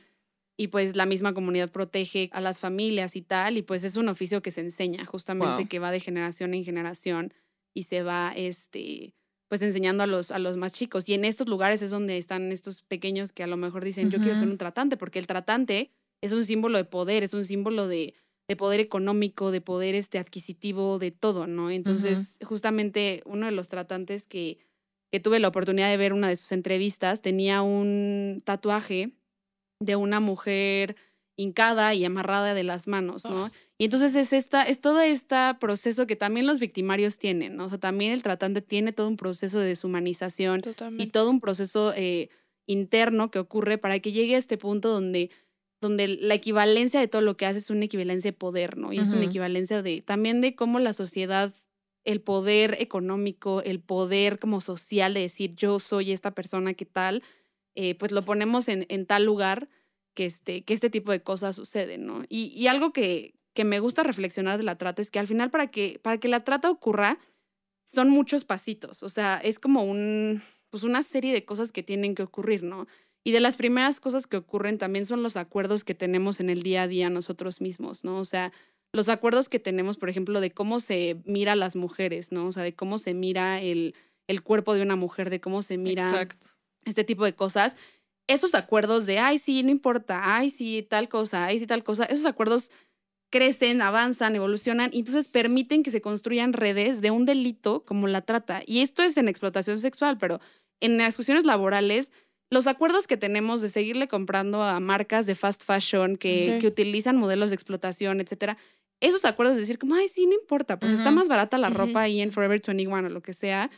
Y pues la misma comunidad protege a las familias y tal. Y pues es un oficio que se enseña justamente, Wow. que va de generación en generación y se va, este, pues enseñando a los, a los más chicos. Y en estos lugares es donde están estos pequeños que a lo mejor dicen, yo quiero ser un tratante, porque el tratante es un símbolo de poder, es un símbolo de, de poder económico, de poder este, adquisitivo, de todo, ¿no? Entonces, justamente uno de los tratantes que, que tuve la oportunidad de ver una de sus entrevistas tenía un tatuaje de una mujer hincada y amarrada de las manos, ¿no? Y entonces es esta, es todo este proceso que también los victimarios tienen, ¿no? O sea, también el tratante tiene todo un proceso de deshumanización y todo un proceso eh, interno que ocurre para que llegue a este punto donde, donde la equivalencia de todo lo que hace es una equivalencia de poder, ¿no? Y es una equivalencia de también de cómo la sociedad, el poder económico, el poder como social de decir yo soy esta persona que tal, eh, pues lo ponemos en, en tal lugar que este, que este tipo de cosas suceden, ¿no? Y, y algo que, que me gusta reflexionar de la trata es que al final para que, para que la trata ocurra son muchos pasitos, o sea, es como un, pues una serie de cosas que tienen que ocurrir, ¿no? Y de las primeras cosas que ocurren también son los acuerdos que tenemos en el día a día nosotros mismos, ¿no? O sea, los acuerdos que tenemos, por ejemplo, de cómo se mira a las mujeres, ¿no? O sea, de cómo se mira el, el cuerpo de una mujer, de cómo se mira Exacto. Este tipo de cosas. Esos acuerdos de, ay, sí, no importa, ay, sí, tal cosa, ay, sí, tal cosa, esos acuerdos crecen, avanzan, evolucionan y entonces permiten que se construyan redes de un delito como la trata. Y esto es en explotación sexual, pero en las cuestiones laborales, los acuerdos que tenemos de seguirle comprando a marcas de fast fashion que, Ok. que utilizan modelos de explotación, etcétera, esos acuerdos de decir como, ay, sí, no importa, pues está Ujú. más barata la Ujú. ropa ahí en Forever 21 o lo que sea.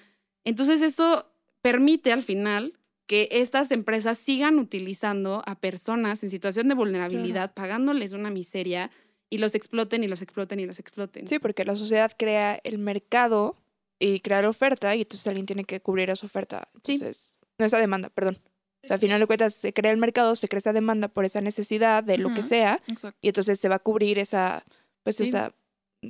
Entonces eso permite al final que estas empresas sigan utilizando a personas en situación de vulnerabilidad, pagándoles una miseria y los exploten y los exploten y los exploten. Sí, porque la sociedad crea el mercado y crea la oferta y entonces alguien tiene que cubrir esa oferta. Sí. Entonces, no esa demanda, perdón. O sea, al final de cuentas se crea el mercado, se crea esa demanda por esa necesidad de lo que sea Exacto. y entonces se va a cubrir esa, pues Sí. esa,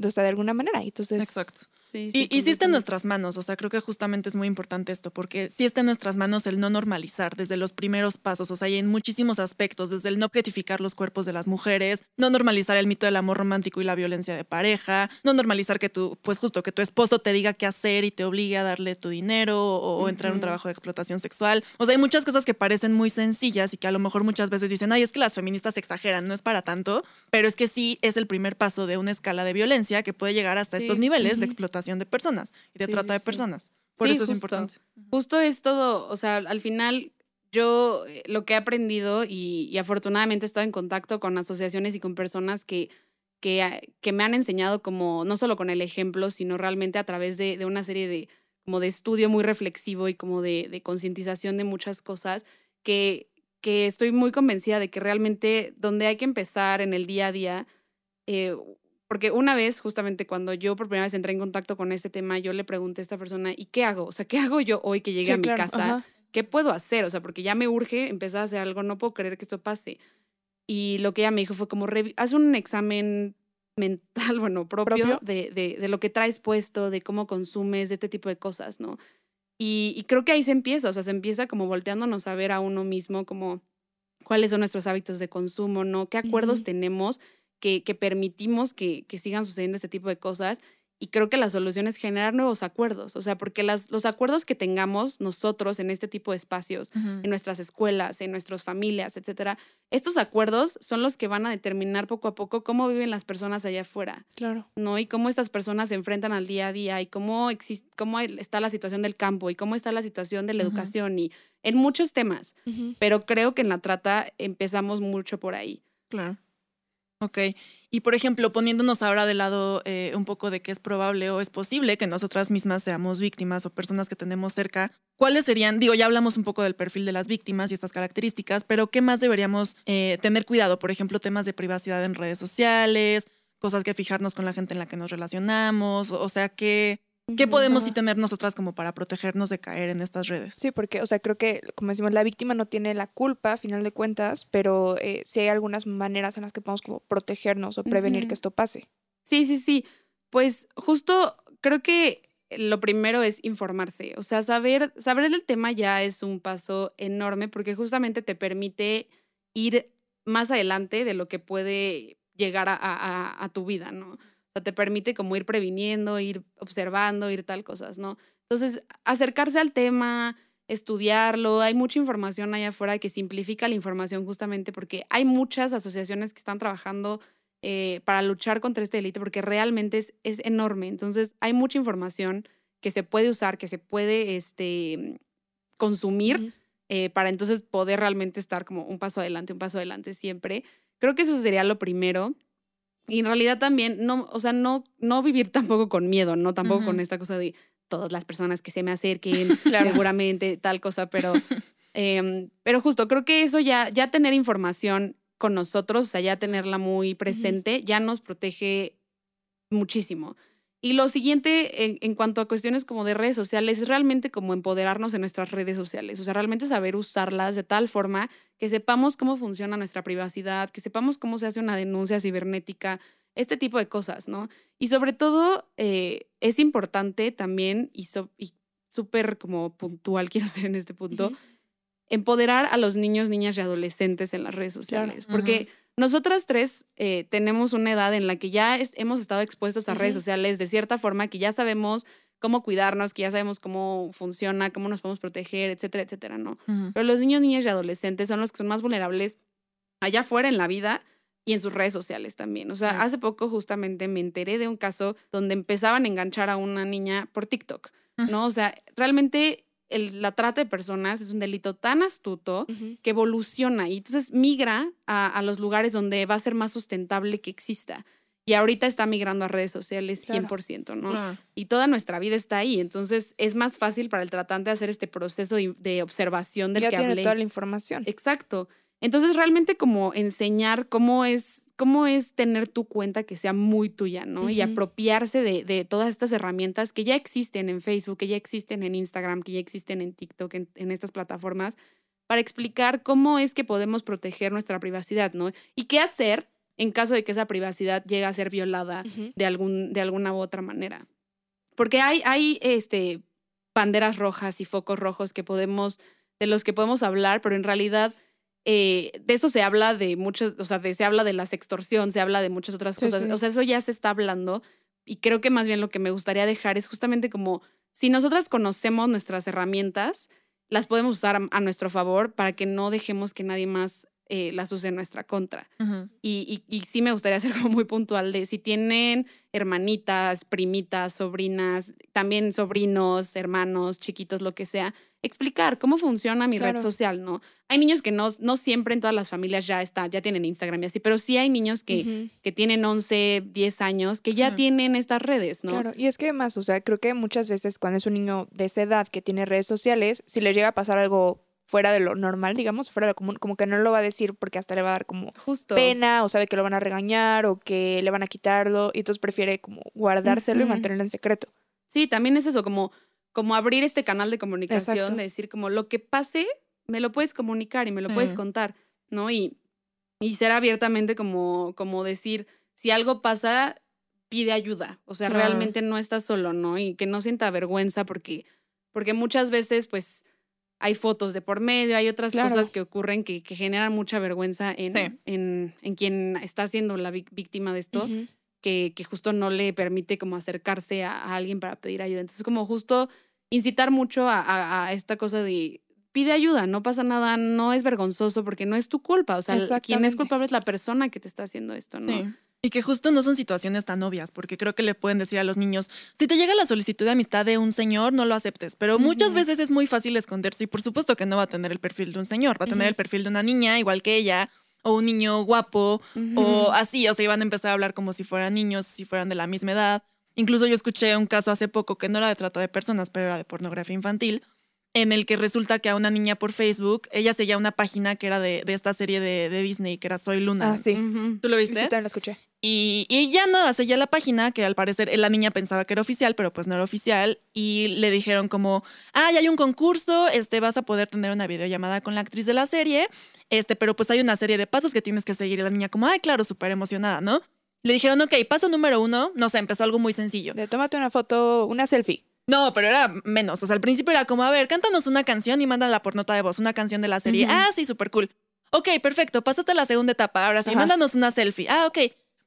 o sea, de alguna manera. Entonces, Exacto. Sí, Y, y sí está en nuestras manos, o sea, creo que justamente es muy importante esto, porque sí está en nuestras manos el no normalizar desde los primeros pasos, o sea, y en muchísimos aspectos, desde el no objetificar los cuerpos de las mujeres, no normalizar el mito del amor romántico y la violencia de pareja, no normalizar que tu, pues justo, que tu esposo te diga qué hacer y te obligue a darle tu dinero o, o entrar en un trabajo de explotación sexual. O sea, hay muchas cosas que parecen muy sencillas y que a lo mejor muchas veces dicen, ay, es que las feministas exageran, no es para tanto, pero es que sí es el primer paso de una escala de violencia que puede llegar hasta estos niveles de Ujú. Explotación de personas y de Sí, trata sí, de personas. Por eso es justo. importante. Justo es todo, o sea, al final yo eh, lo que he aprendido y, y afortunadamente he estado en contacto con asociaciones y con personas que, que, ah, que me han enseñado como, no solo con el ejemplo, sino realmente a través de, de una serie de, como de estudio muy reflexivo y como de, de concientización de muchas cosas, que, que estoy muy convencida de que realmente donde hay que empezar en el día a día, eh, porque una vez, justamente cuando yo por primera vez entré en contacto con este tema, yo le pregunté a esta persona, ¿y qué hago? O sea, ¿qué hago yo hoy que llegue Sí, a mi claro, casa? ajá. ¿Qué puedo hacer? O sea, porque ya me urge empezar a hacer algo, no puedo creer que esto pase. Y lo que ella me dijo fue como, haz un examen mental, *laughs* bueno, propio, Propio. De, de, de lo que traes puesto, de cómo consumes, de este tipo de cosas, ¿no? Y, y creo que ahí se empieza, o sea, se empieza como volteándonos a ver a uno mismo, como cuáles son nuestros hábitos de consumo, ¿no? ¿Qué acuerdos tenemos que, que permitimos que, que sigan sucediendo este tipo de cosas? Y creo que la solución es generar nuevos acuerdos, o sea, porque las, los acuerdos que tengamos nosotros en este tipo de espacios, en nuestras escuelas, en nuestras familias, etcétera, estos acuerdos son los que van a determinar poco a poco cómo viven las personas allá afuera, Claro. ¿no? Y cómo estas personas se enfrentan al día a día y cómo, cómo está la situación del campo y cómo está la situación de la Ujú. educación y en muchos temas. Ujú. Pero creo que en la trata empezamos mucho por ahí. Claro. Ok. Y por ejemplo, poniéndonos ahora de lado eh, un poco de que es probable o es posible que nosotras mismas seamos víctimas o personas que tenemos cerca, ¿cuáles serían? Digo, ya hablamos un poco del perfil de las víctimas y estas características, pero ¿qué más deberíamos eh, tener cuidado? Por ejemplo, temas de privacidad en redes sociales, cosas que fijarnos con la gente en la que nos relacionamos, o sea, ¿qué, qué podemos sí tener nosotras como para protegernos de caer en estas redes? Sí, porque, o sea, creo que, como decimos, la víctima no tiene la culpa, a final de cuentas, pero eh, sí hay algunas maneras en las que podemos como protegernos o prevenir que esto pase. Sí, sí, sí. Pues justo creo que lo primero es informarse. O sea, saber, saber del tema ya es un paso enorme porque justamente te permite ir más adelante de lo que puede llegar a, a- a- a tu vida, ¿no? Sea, te permite como ir previniendo, ir observando, ir tal cosas, ¿no? Entonces, acercarse al tema, estudiarlo, hay mucha información allá afuera que simplifica la información justamente porque hay muchas asociaciones que están trabajando eh, para luchar contra este delito porque realmente es, es enorme. Entonces, hay mucha información que se puede usar, que se puede este, consumir eh, para entonces poder realmente estar como un paso adelante, un paso adelante siempre. Creo que eso sería lo primero. Y en realidad también, no, o sea, no, no vivir *laughs* tampoco con miedo, ¿no? Tampoco con esta cosa de todas las personas que se me acerquen, *laughs* Claro. seguramente, tal cosa, pero, *laughs* em, pero justo, creo que eso ya, ya tener información con nosotros, o sea, ya tenerla muy presente, ya nos protege muchísimo. Y lo siguiente, en, en cuanto a cuestiones como de redes sociales, es realmente como empoderarnos en nuestras redes sociales, o sea, realmente saber usarlas de tal forma que sepamos cómo funciona nuestra privacidad, que sepamos cómo se hace una denuncia cibernética, este tipo de cosas, ¿no? Y sobre todo, eh, es importante también y so- y súper como puntual *laughs* quiero ser en este punto, empoderar a los niños, niñas y adolescentes en las redes sociales. Porque nosotras tres eh, tenemos una edad en la que ya es- hemos estado expuestos a redes sociales de cierta forma, que ya sabemos cómo cuidarnos, que ya sabemos cómo funciona, cómo nos podemos proteger, etcétera, etcétera, ¿no? Pero los niños, niñas y adolescentes son los que son más vulnerables allá afuera en la vida y en sus redes sociales también. O sea, hace poco justamente me enteré de un caso donde empezaban a enganchar a una niña por TikTok, ¿no? O sea, realmente el- la trata de personas es un delito tan astuto que evoluciona y entonces migra a, a los lugares donde va a ser más sustentable que exista. Y ahorita está migrando a redes sociales Claro. 100%, ¿no? Claro. Y toda nuestra vida está ahí. Entonces es más fácil para el tratante hacer este proceso de, de observación del ya que tiene hablé. toda la información. Exacto. Entonces, realmente como enseñar cómo es, cómo es tener tu cuenta que sea muy tuya, ¿no? Y apropiarse de, de todas estas herramientas que ya existen en Facebook, que ya existen en Instagram, que ya existen en TikTok, en, en estas plataformas, para explicar cómo es que podemos proteger nuestra privacidad, ¿no? Y qué hacer en caso de que esa privacidad llegue a ser violada de, algún, de alguna u otra manera. Porque hay, hay este, banderas rojas y focos rojos que podemos, de los que podemos hablar, pero en realidad eh, de eso se habla de muchos, o sea, de- se habla de la sextorsión, se habla de muchas otras Sí, cosas. sí. O sea, eso ya se está hablando y creo que más bien lo que me gustaría dejar es justamente como si nosotras conocemos nuestras herramientas, las podemos usar a, a nuestro favor para que no dejemos que nadie más eh, las use en nuestra contra. Y, y, y sí me gustaría ser *laughs* como muy puntual de si tienen hermanitas, primitas, sobrinas, también sobrinos, hermanos, chiquitos, lo que sea, explicar cómo funciona mi Claro. red social, ¿no? Hay niños que no, no siempre en todas las familias ya está, ya tienen Instagram y así, pero sí hay niños que, que tienen 11, 10 años, que ya tienen estas redes, ¿no? Claro, y es que más, o sea, creo que muchas veces cuando es un niño de esa edad que tiene redes sociales, si le llega a pasar algo fuera de lo normal, digamos, fuera de lo común, como que no lo va a decir porque hasta le va a dar como Justo. pena o sabe que lo van a regañar o que le van a quitarlo y entonces prefiere como guardárselo y mantenerlo en secreto. Sí, también es eso, como, como abrir este canal de comunicación, Exacto. de decir como lo que pase, me lo puedes comunicar y me lo puedes contar, ¿no? Y, y ser abiertamente como, como decir, si algo pasa, pide ayuda. O sea, Claro. realmente no estás solo, ¿no? Y que no sienta vergüenza porque, porque muchas veces, pues, hay fotos de por medio, hay otras Claro. cosas que ocurren que, que generan mucha vergüenza en, Sí. en, en quien está siendo la víctima de esto que, que justo no le permite como acercarse a, a alguien para pedir ayuda. Entonces, como justo incitar mucho a, a- a esta cosa de pide ayuda, no pasa nada, no es vergonzoso porque no es tu culpa. O sea, quien es culpable es la persona que te está haciendo esto, ¿no? Sí. Y que justo no son situaciones tan obvias, porque creo que le pueden decir a los niños, si te llega la solicitud de amistad de un señor, no lo aceptes. Pero muchas veces es muy fácil esconderse y por supuesto que no va a tener el perfil de un señor, va a tener el perfil de una niña igual que ella, o un niño guapo, o así, o sea, iban a empezar a hablar como si fueran niños, si fueran de la misma edad. Incluso yo escuché un caso hace poco que no era de trata de personas, pero era de pornografía infantil, en el que resulta que a una niña por Facebook, ella seguía una página que era de, de esta serie de, de Disney, que era Soy Luna. Ah, sí. ¿Tú lo Sí, viste? también lo escuché. Y, y ya nada, seguía la página, que al parecer la niña pensaba que era oficial, pero pues no era oficial. Y le dijeron como, ah, ya hay un concurso, este, vas a poder tener una videollamada con la actriz de la serie, este, pero pues hay una serie de pasos que tienes que seguir. Y la niña como, ay, claro, súper emocionada, ¿no? Le dijeron, ok, paso número uno, no sé, empezó algo muy sencillo. De tómate una foto, una selfie. No, pero era menos. O sea, al principio era como, a ver, cántanos una canción y mándala por nota de voz, una canción de la serie. Ujú. Ah, sí, súper cool. Ok, perfecto, pasaste a la segunda etapa. Ahora sí, Ajá. mándanos una selfie. Ah, ok.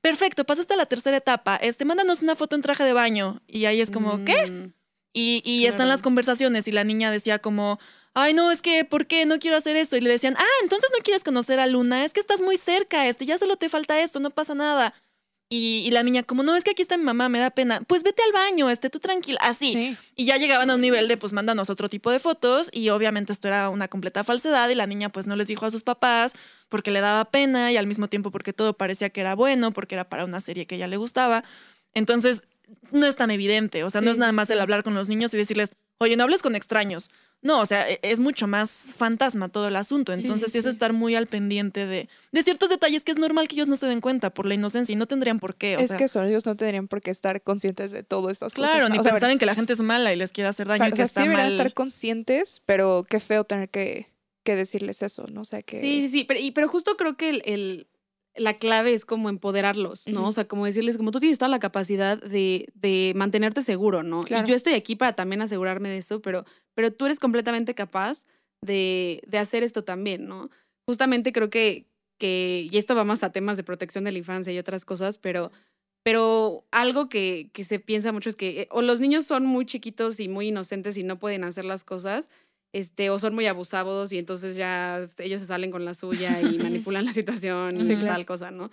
Perfecto, pasaste a la tercera etapa. Este, mándanos una foto en traje de baño. Y ahí es como, ¿qué? Mm, Y, y están las conversaciones y la niña decía como, ay, no, es que, ¿por qué? No quiero hacer esto. Y le decían, ah, entonces no quieres conocer a Luna, es que estás muy cerca, este, ya solo te falta esto, no pasa nada. Y, y la niña como, no, es que aquí está mi mamá, me da pena. Pues vete al baño, este, tú tranquila, así. Sí. Y ya llegaban a un nivel de, pues, mándanos otro tipo de fotos. Y obviamente esto era una completa falsedad. Y la niña, pues, no les dijo a sus papás porque le daba pena y al mismo tiempo porque todo parecía que era bueno, porque era para una serie que ella le gustaba. Entonces, no es tan evidente. O sea, no es nada más sí. el hablar con los niños y decirles, oye, no hables con extraños. No, o sea, e- es mucho más fantasma todo el asunto. Entonces, sí, sí, es estar muy al pendiente de, de ciertos detalles que es normal que ellos no se den cuenta por la inocencia y no tendrían por qué. O es sea, que eso, ellos no tendrían por qué estar conscientes de todas estas cosas. claro, ni O sea, pensar en que la gente es mala y les quiere hacer o daño sea, y o que sea, está sí deberían mal. estar conscientes, pero qué feo tener que, que decirles eso, ¿no? O sea, que... Sí, sí, sí, pero, y- pero justo creo que el, el- la clave es como empoderarlos, ¿no? O sea, como decirles, como tú tienes toda la capacidad de, de mantenerte seguro, ¿no? Claro. Y yo estoy aquí para también asegurarme de eso, pero, pero tú eres completamente capaz de, de hacer esto también, ¿no? Justamente creo que, que, y esto va más a temas de protección de la infancia y otras cosas, pero, pero algo que, que se piensa mucho es que eh, o los niños son muy chiquitos y muy inocentes y no pueden hacer las cosas, este, o son muy abusados y entonces ya ellos se salen con la suya y *laughs* manipulan la situación y Sí, tal claro. cosa, ¿no?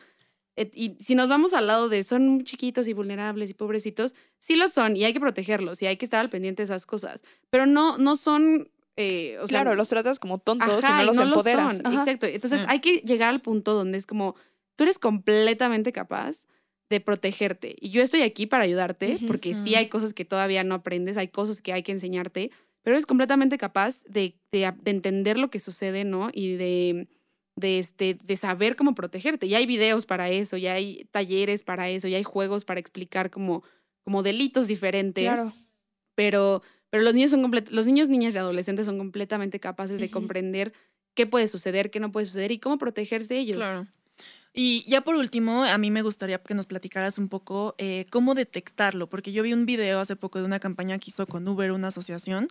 Et- Y si nos vamos al lado de son muy chiquitos y vulnerables y pobrecitos, sí lo son y hay que protegerlos y hay que estar al pendiente de esas cosas, pero no, no son, eh, o sea, claro, los tratas como tontos Ajá, y no los lo empoderas. son, Ajá. Exacto. Entonces Sí. hay que llegar al punto donde es como, tú eres completamente capaz de protegerte. Y yo estoy aquí para ayudarte, Ujú, porque sí ujú. hay cosas que todavía no aprendes, hay cosas que hay que enseñarte, pero eres completamente capaz de, de entender lo que sucede, ¿no? Y de, de, este, de saber cómo protegerte. Ya hay videos para eso, ya hay talleres para eso, ya hay juegos para explicar como, como delitos diferentes Claro. pero, pero los niños son los niños, niñas y adolescentes son completamente capaces de comprender qué puede suceder, qué no puede suceder y cómo protegerse ellos. Claro. Y ya por último, a mí me gustaría que nos platicaras un poco eh, cómo detectarlo, porque yo vi un video hace poco de una campaña que hizo con Uber, una asociación,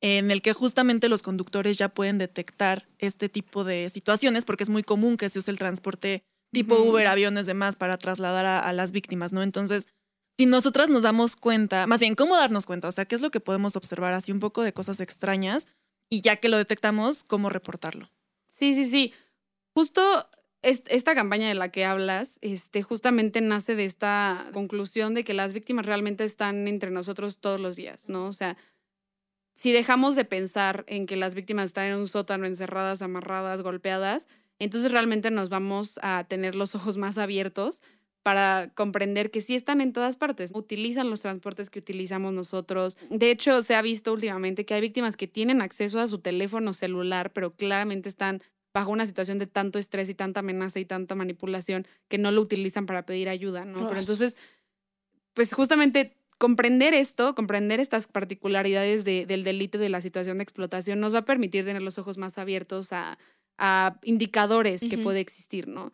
en el que justamente los conductores ya pueden detectar este tipo de situaciones, porque es muy común que se use el transporte tipo. Uber, aviones, demás, para trasladar a, a las víctimas, ¿no? Entonces, si nosotras nos damos cuenta, más bien, ¿cómo darnos cuenta? O sea, ¿qué es lo que podemos observar así un poco de cosas extrañas? Y ya que lo detectamos, ¿cómo reportarlo? Sí, sí, sí. Justo est- esta campaña de la que hablas, este, justamente nace de esta conclusión de que las víctimas realmente están entre nosotros todos los días, ¿no? O sea, si dejamos de pensar en que las víctimas están en un sótano encerradas, amarradas, golpeadas, entonces realmente nos vamos a tener los ojos más abiertos para comprender que sí están en todas partes, utilizan los transportes que utilizamos nosotros. De hecho, se ha visto últimamente que hay víctimas que tienen acceso a su teléfono celular, pero claramente están bajo una situación de tanto estrés y tanta amenaza y tanta manipulación que no lo utilizan para pedir ayuda, ¿no? Pero entonces, pues justamente comprender esto, comprender estas particularidades de- del delito y de la situación de explotación nos va a permitir tener los ojos más abiertos a, a indicadores que puede existir, ¿no?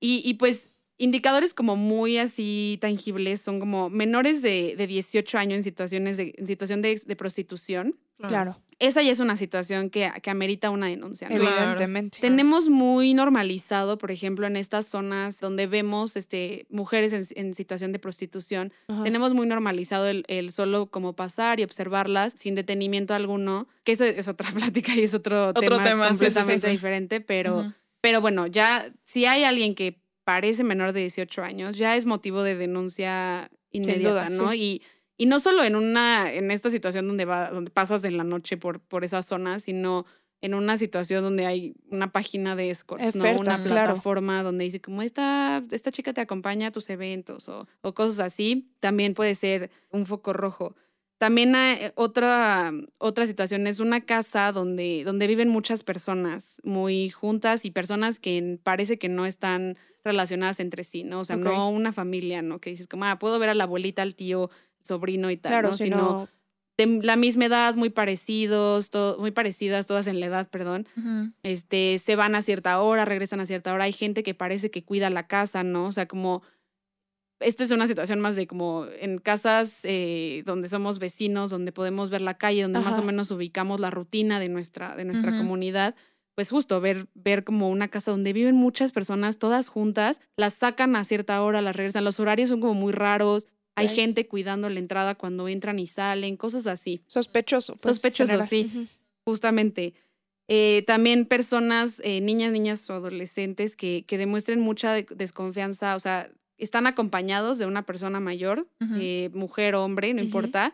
Y, y, pues indicadores como muy así tangibles son como menores de, de 18 años en, situaciones de, en situación de, de prostitución. Claro, Esa ya es una situación que, que amerita una denuncia. ¿no? Claro. evidentemente. Tenemos muy normalizado, por ejemplo, en estas zonas donde vemos este, mujeres en, en situación de prostitución, Ajá. tenemos muy normalizado el, el solo como pasar y observarlas sin detenimiento alguno, que eso es otra *laughs* plática y es otro, Otro tema, tema, sí, sí, sí, completamente sí. diferente, pero, pero bueno, ya si hay alguien que parece menor de 18 años, ya es motivo de denuncia inmediata, duda, ¿no? Y, y no solo en una, en esta situación donde va, donde pasas en la noche por, por esa zona, sino en una situación donde hay una página de escorts, ¿no? Una Ofertas, claro. plataforma donde dice como esta, esta chica te acompaña a tus eventos o, o cosas así, también puede ser un foco rojo. También hay otra, otra situación es una casa donde, donde viven muchas personas muy juntas y personas que parece que no están relacionadas entre sí, ¿no? O sea, Ok. no una familia, ¿no? Que dices como, ah, puedo ver a la abuelita, al tío, sobrino y tal, Claro, ¿no? sino Sino de la misma edad, muy parecidos, muy parecidas, todas en la edad, perdón. Este, se van a cierta hora, regresan a cierta hora. Hay gente que parece que cuida la casa, ¿no? O sea, como esto es una situación más de como en casas eh, donde somos vecinos, donde podemos ver la calle, donde más o menos ubicamos la rutina de nuestra, de nuestra comunidad. Pues justo ver, ver como una casa donde viven muchas personas todas juntas, las sacan a cierta hora, las regresan. Los horarios son como muy raros. Hay gente cuidando la entrada cuando entran y salen, cosas así sospechoso. pues, Sospechoso, general. sí. Justamente. Eh, también personas, eh, niñas, niñas o adolescentes que, que demuestren mucha de- desconfianza, o sea, están acompañados de una persona mayor, eh, mujer, hombre, no importa,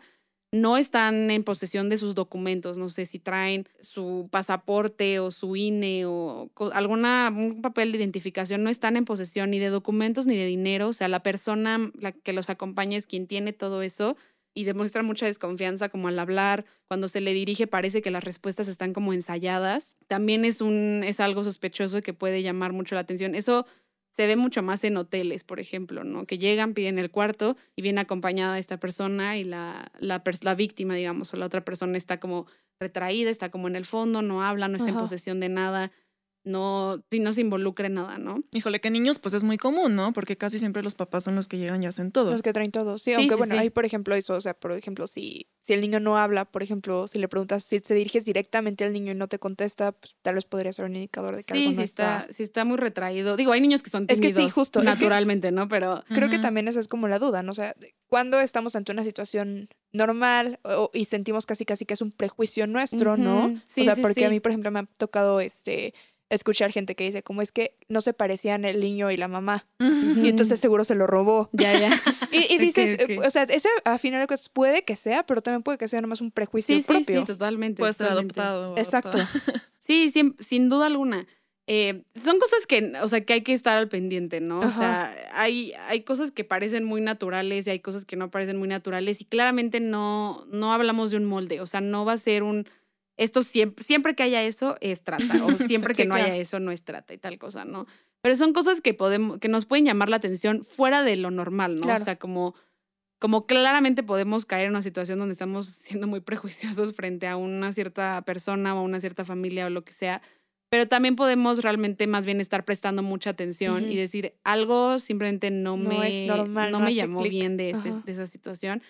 no están en posesión de sus documentos, no sé si traen su pasaporte o su INE o alguna un papel de identificación, no están en posesión ni de documentos ni de dinero, o sea, la persona la que los acompaña es quien tiene todo eso y demuestra mucha desconfianza como al hablar, cuando se le dirige parece que las respuestas están como ensayadas. También es un es algo sospechoso que puede llamar mucho la atención. Eso se ve mucho más en hoteles, por ejemplo, ¿no? Que llegan, piden el cuarto y viene acompañada esta persona y la, la, la víctima, digamos, o la otra persona está como retraída, está como en el fondo, no habla, no está en posesión de nada, no, sí, no se involucra en nada, ¿no? Híjole, que niños pues es muy común, ¿no? Porque casi siempre los papás son los que llegan y hacen todo. Los que traen todo. Sí, Sí, aunque sí, bueno, sí. hay por ejemplo eso, o sea, por ejemplo, si, si el niño no habla, por ejemplo, si le preguntas, si te diriges directamente al niño y no te contesta, pues tal vez podría ser un indicador de que Sí, algo sí no está, sí está muy retraído. Digo, hay niños que son Es que tímidos sí, justo, es que- naturalmente, ¿no? Pero Creo que también esa es como la duda, ¿no? O sea, cuando estamos ante una situación normal o- y sentimos casi casi que es un prejuicio nuestro, ¿no? Sí, o sea, sí, porque sí. a mí, por ejemplo, me ha tocado este escuchar gente que dice, como es que no se parecían el niño y la mamá. *laughs* Y entonces seguro se lo robó. ya, ya. *laughs* Y, dices, eh, o sea, ese a final de cuentas puede que sea, pero también puede que sea nomás un prejuicio Sí, sí, propio. sí, totalmente. Puede ser totalmente. adoptado. Exacto. *laughs* Sí, sin, sin duda alguna. Eh, son cosas que, o sea, que hay que estar al pendiente, ¿no? O sea, hay, hay cosas que parecen muy naturales y hay cosas que no parecen muy naturales y claramente no, no hablamos de un molde, o sea, no va a ser un, esto siempre, siempre que haya eso es trata, o *laughs* siempre que no claro. haya eso no es trata y tal cosa, ¿no? Pero son cosas que podemos, que nos pueden llamar la atención fuera de lo normal, ¿no? Claro. O sea, como, como claramente podemos caer en una situación donde estamos siendo muy prejuiciosos frente a una cierta persona o a una cierta familia o lo que sea, Pero también podemos realmente más bien estar prestando mucha atención Ujú. y decir algo simplemente no, No me, normal, no no me llamó clic. bien de, ese- de esa situación.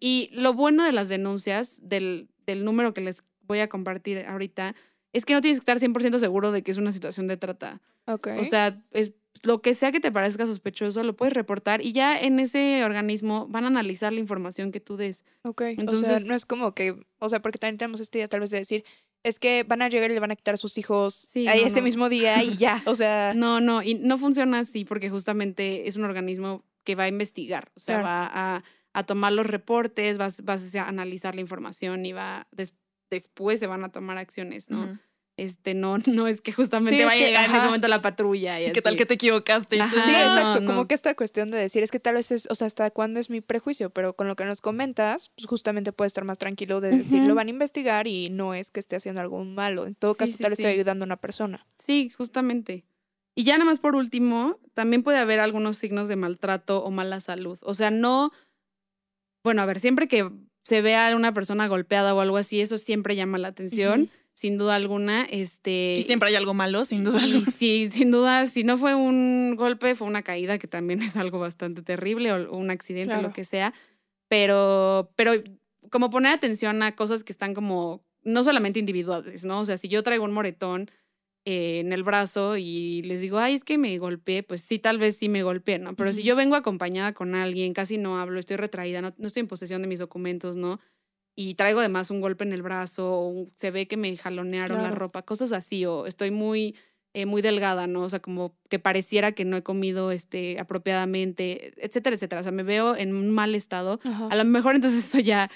Y lo bueno de las denuncias, del, del número que les voy a compartir ahorita, es que no tienes que estar 100% seguro de que es una situación de trata. Ok. O sea, es, lo que sea que te parezca sospechoso, lo puedes reportar y ya en ese organismo van a analizar la información que tú des. ok. o entonces- sea, no es como que, o sea, porque también tenemos esta idea tal vez de decir, es que van a llegar y le van a quitar a sus hijos Sí, ahí no, ese no. mismo día y ya. O sea, *laughs* No, no, y no funciona así porque justamente es un organismo que va a investigar, o sea, Claro. va a, a tomar los reportes, vas, vas a analizar la información y va des- después se van a tomar acciones, ¿no? Este, no, *laughs* no es que justamente Sí, es va a llegar en ese momento la patrulla. Y ¿Y qué tal que te equivocaste? Y tú, Ajá. Sí, exacto. no, Como que esta cuestión de decir, es que tal vez es, o sea, hasta cuándo es mi prejuicio, pero con lo que nos comentas, pues justamente puedes estar más tranquilo de decir, lo van a investigar y no es que esté haciendo algo malo. En todo Sí, caso, sí, tal vez sí. estoy ayudando a una persona. Sí, justamente. Y ya nada más por último, también puede haber algunos signos de maltrato o mala salud. O sea, no. Bueno, a ver, siempre que se vea a una persona golpeada o algo así, eso siempre llama la atención, sin duda alguna. Este. Y siempre hay algo malo, sin duda. Y sí, sin duda, si no fue un golpe, fue una caída, que también *laughs* es algo bastante terrible, o, o un accidente, Claro. lo que sea. Pero, pero como poner atención a cosas que están como, no solamente individuales, ¿no? O sea, si yo traigo un moretón eh, en el brazo y les digo, ay, es que me golpeé, pues sí, tal vez sí me golpeé, ¿no? Pero si Ujú. yo vengo acompañada con alguien, casi no hablo, estoy retraída, no, no estoy en posesión de mis documentos, ¿no? Y traigo además un golpe en el brazo, o se ve que me jalonearon la Claro. ropa, cosas así, o estoy muy, eh, muy delgada, ¿no? O sea, como que pareciera que no he comido este, apropiadamente, etcétera, etcétera. O sea, me veo en un mal estado. Ajá. A lo mejor entonces eso ya,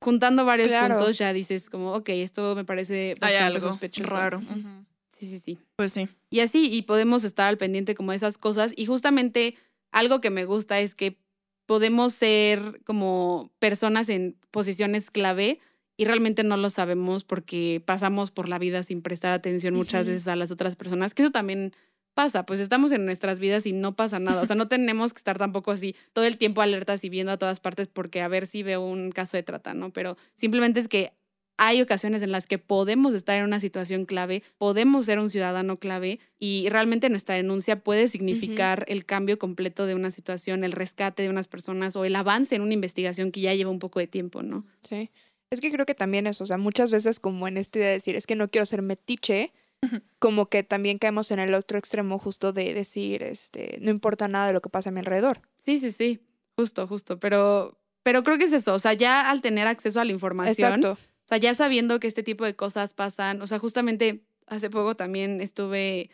juntando varios Claro. puntos, ya dices como, ok, esto me parece Hay bastante algo sospechoso. raro. Ujú. Ujú. Sí, sí, sí. Pues sí. Y así, y podemos estar al pendiente como de esas cosas. Y justamente algo que me gusta es que podemos ser como personas en posiciones clave y realmente no lo sabemos porque pasamos por la vida sin prestar atención muchas veces a las otras personas, que eso también pasa, pues estamos en nuestras vidas y no pasa nada, o sea, no tenemos que estar tampoco así todo el tiempo alertas y viendo a todas partes porque a ver si veo un caso de trata, ¿no? Pero simplemente es que hay ocasiones en las que podemos estar en una situación clave, podemos ser un ciudadano clave y realmente nuestra denuncia puede significar el cambio completo de una situación, el rescate de unas personas o el avance en una investigación que ya lleva un poco de tiempo, ¿no? Sí. Es que creo que también eso, o sea, muchas veces como en esta idea de decir, es que no quiero ser metiche, como que también caemos en el otro extremo justo de decir, este, no importa nada de lo que pasa a mi alrededor. Sí, sí, sí, justo, justo, pero, pero creo que es eso, o sea, ya al tener acceso a la información, Exacto. O sea, ya sabiendo que este tipo de cosas pasan, o sea, justamente hace poco también estuve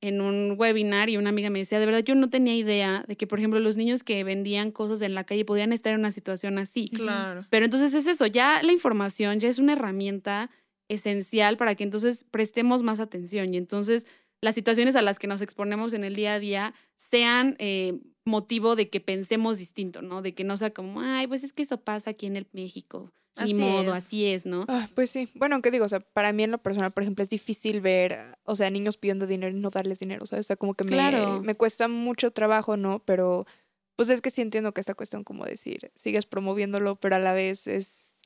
en un webinar y una amiga me decía, de verdad, yo no tenía idea de que, por ejemplo, los niños que vendían cosas en la calle podían estar en una situación así. Claro. Pero entonces es eso, ya la información ya es una herramienta esencial para que entonces prestemos más atención y entonces las situaciones a las que nos exponemos en el día a día sean eh, motivo de que pensemos distinto, ¿no? De que no sea como, ay, pues es que eso pasa aquí en el México. Así Ni modo, es. así es, ¿no? Ah, pues sí. Bueno, aunque digo, o sea, para mí en lo personal, por ejemplo, es difícil ver, o sea, niños pidiendo dinero y no darles dinero, ¿sabes? O sea, como que me, Claro. me cuesta mucho trabajo, ¿no? Pero pues es que sí entiendo que esta cuestión, como decir, sigues promoviéndolo, pero a la vez es,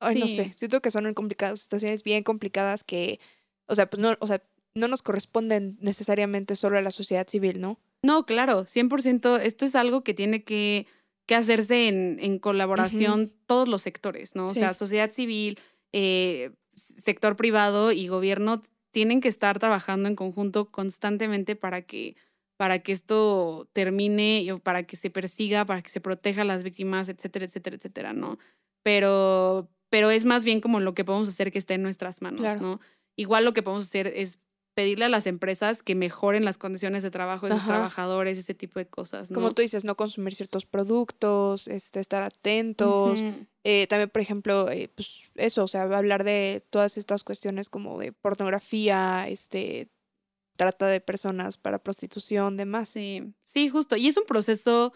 ay, no sé, siento que son complicadas, situaciones bien complicadas que, o sea, pues no, o sea, no nos corresponden necesariamente solo a la sociedad civil, ¿no? No, claro, 100%. Esto es algo que tiene que, que hacerse en, en colaboración todos los sectores, ¿no? O Sí. sea, sociedad civil, eh, sector privado y gobierno tienen que estar trabajando en conjunto constantemente para que, para que esto termine para que se persiga, para que se proteja a las víctimas, etcétera, etcétera, etcétera, ¿no? Pero, pero es más bien como lo que podemos hacer que esté en nuestras manos, Claro. ¿no? Igual lo que podemos hacer es pedirle a las empresas que mejoren las condiciones de trabajo de sus Ajá. trabajadores, ese tipo de cosas, ¿no? Como tú dices, no consumir ciertos productos, este, estar atentos. Eh, también, por ejemplo, eh, pues eso, o sea, hablar de todas estas cuestiones como de pornografía, este, trata de personas para prostitución, demás. Sí, sí, justo. Y es un proceso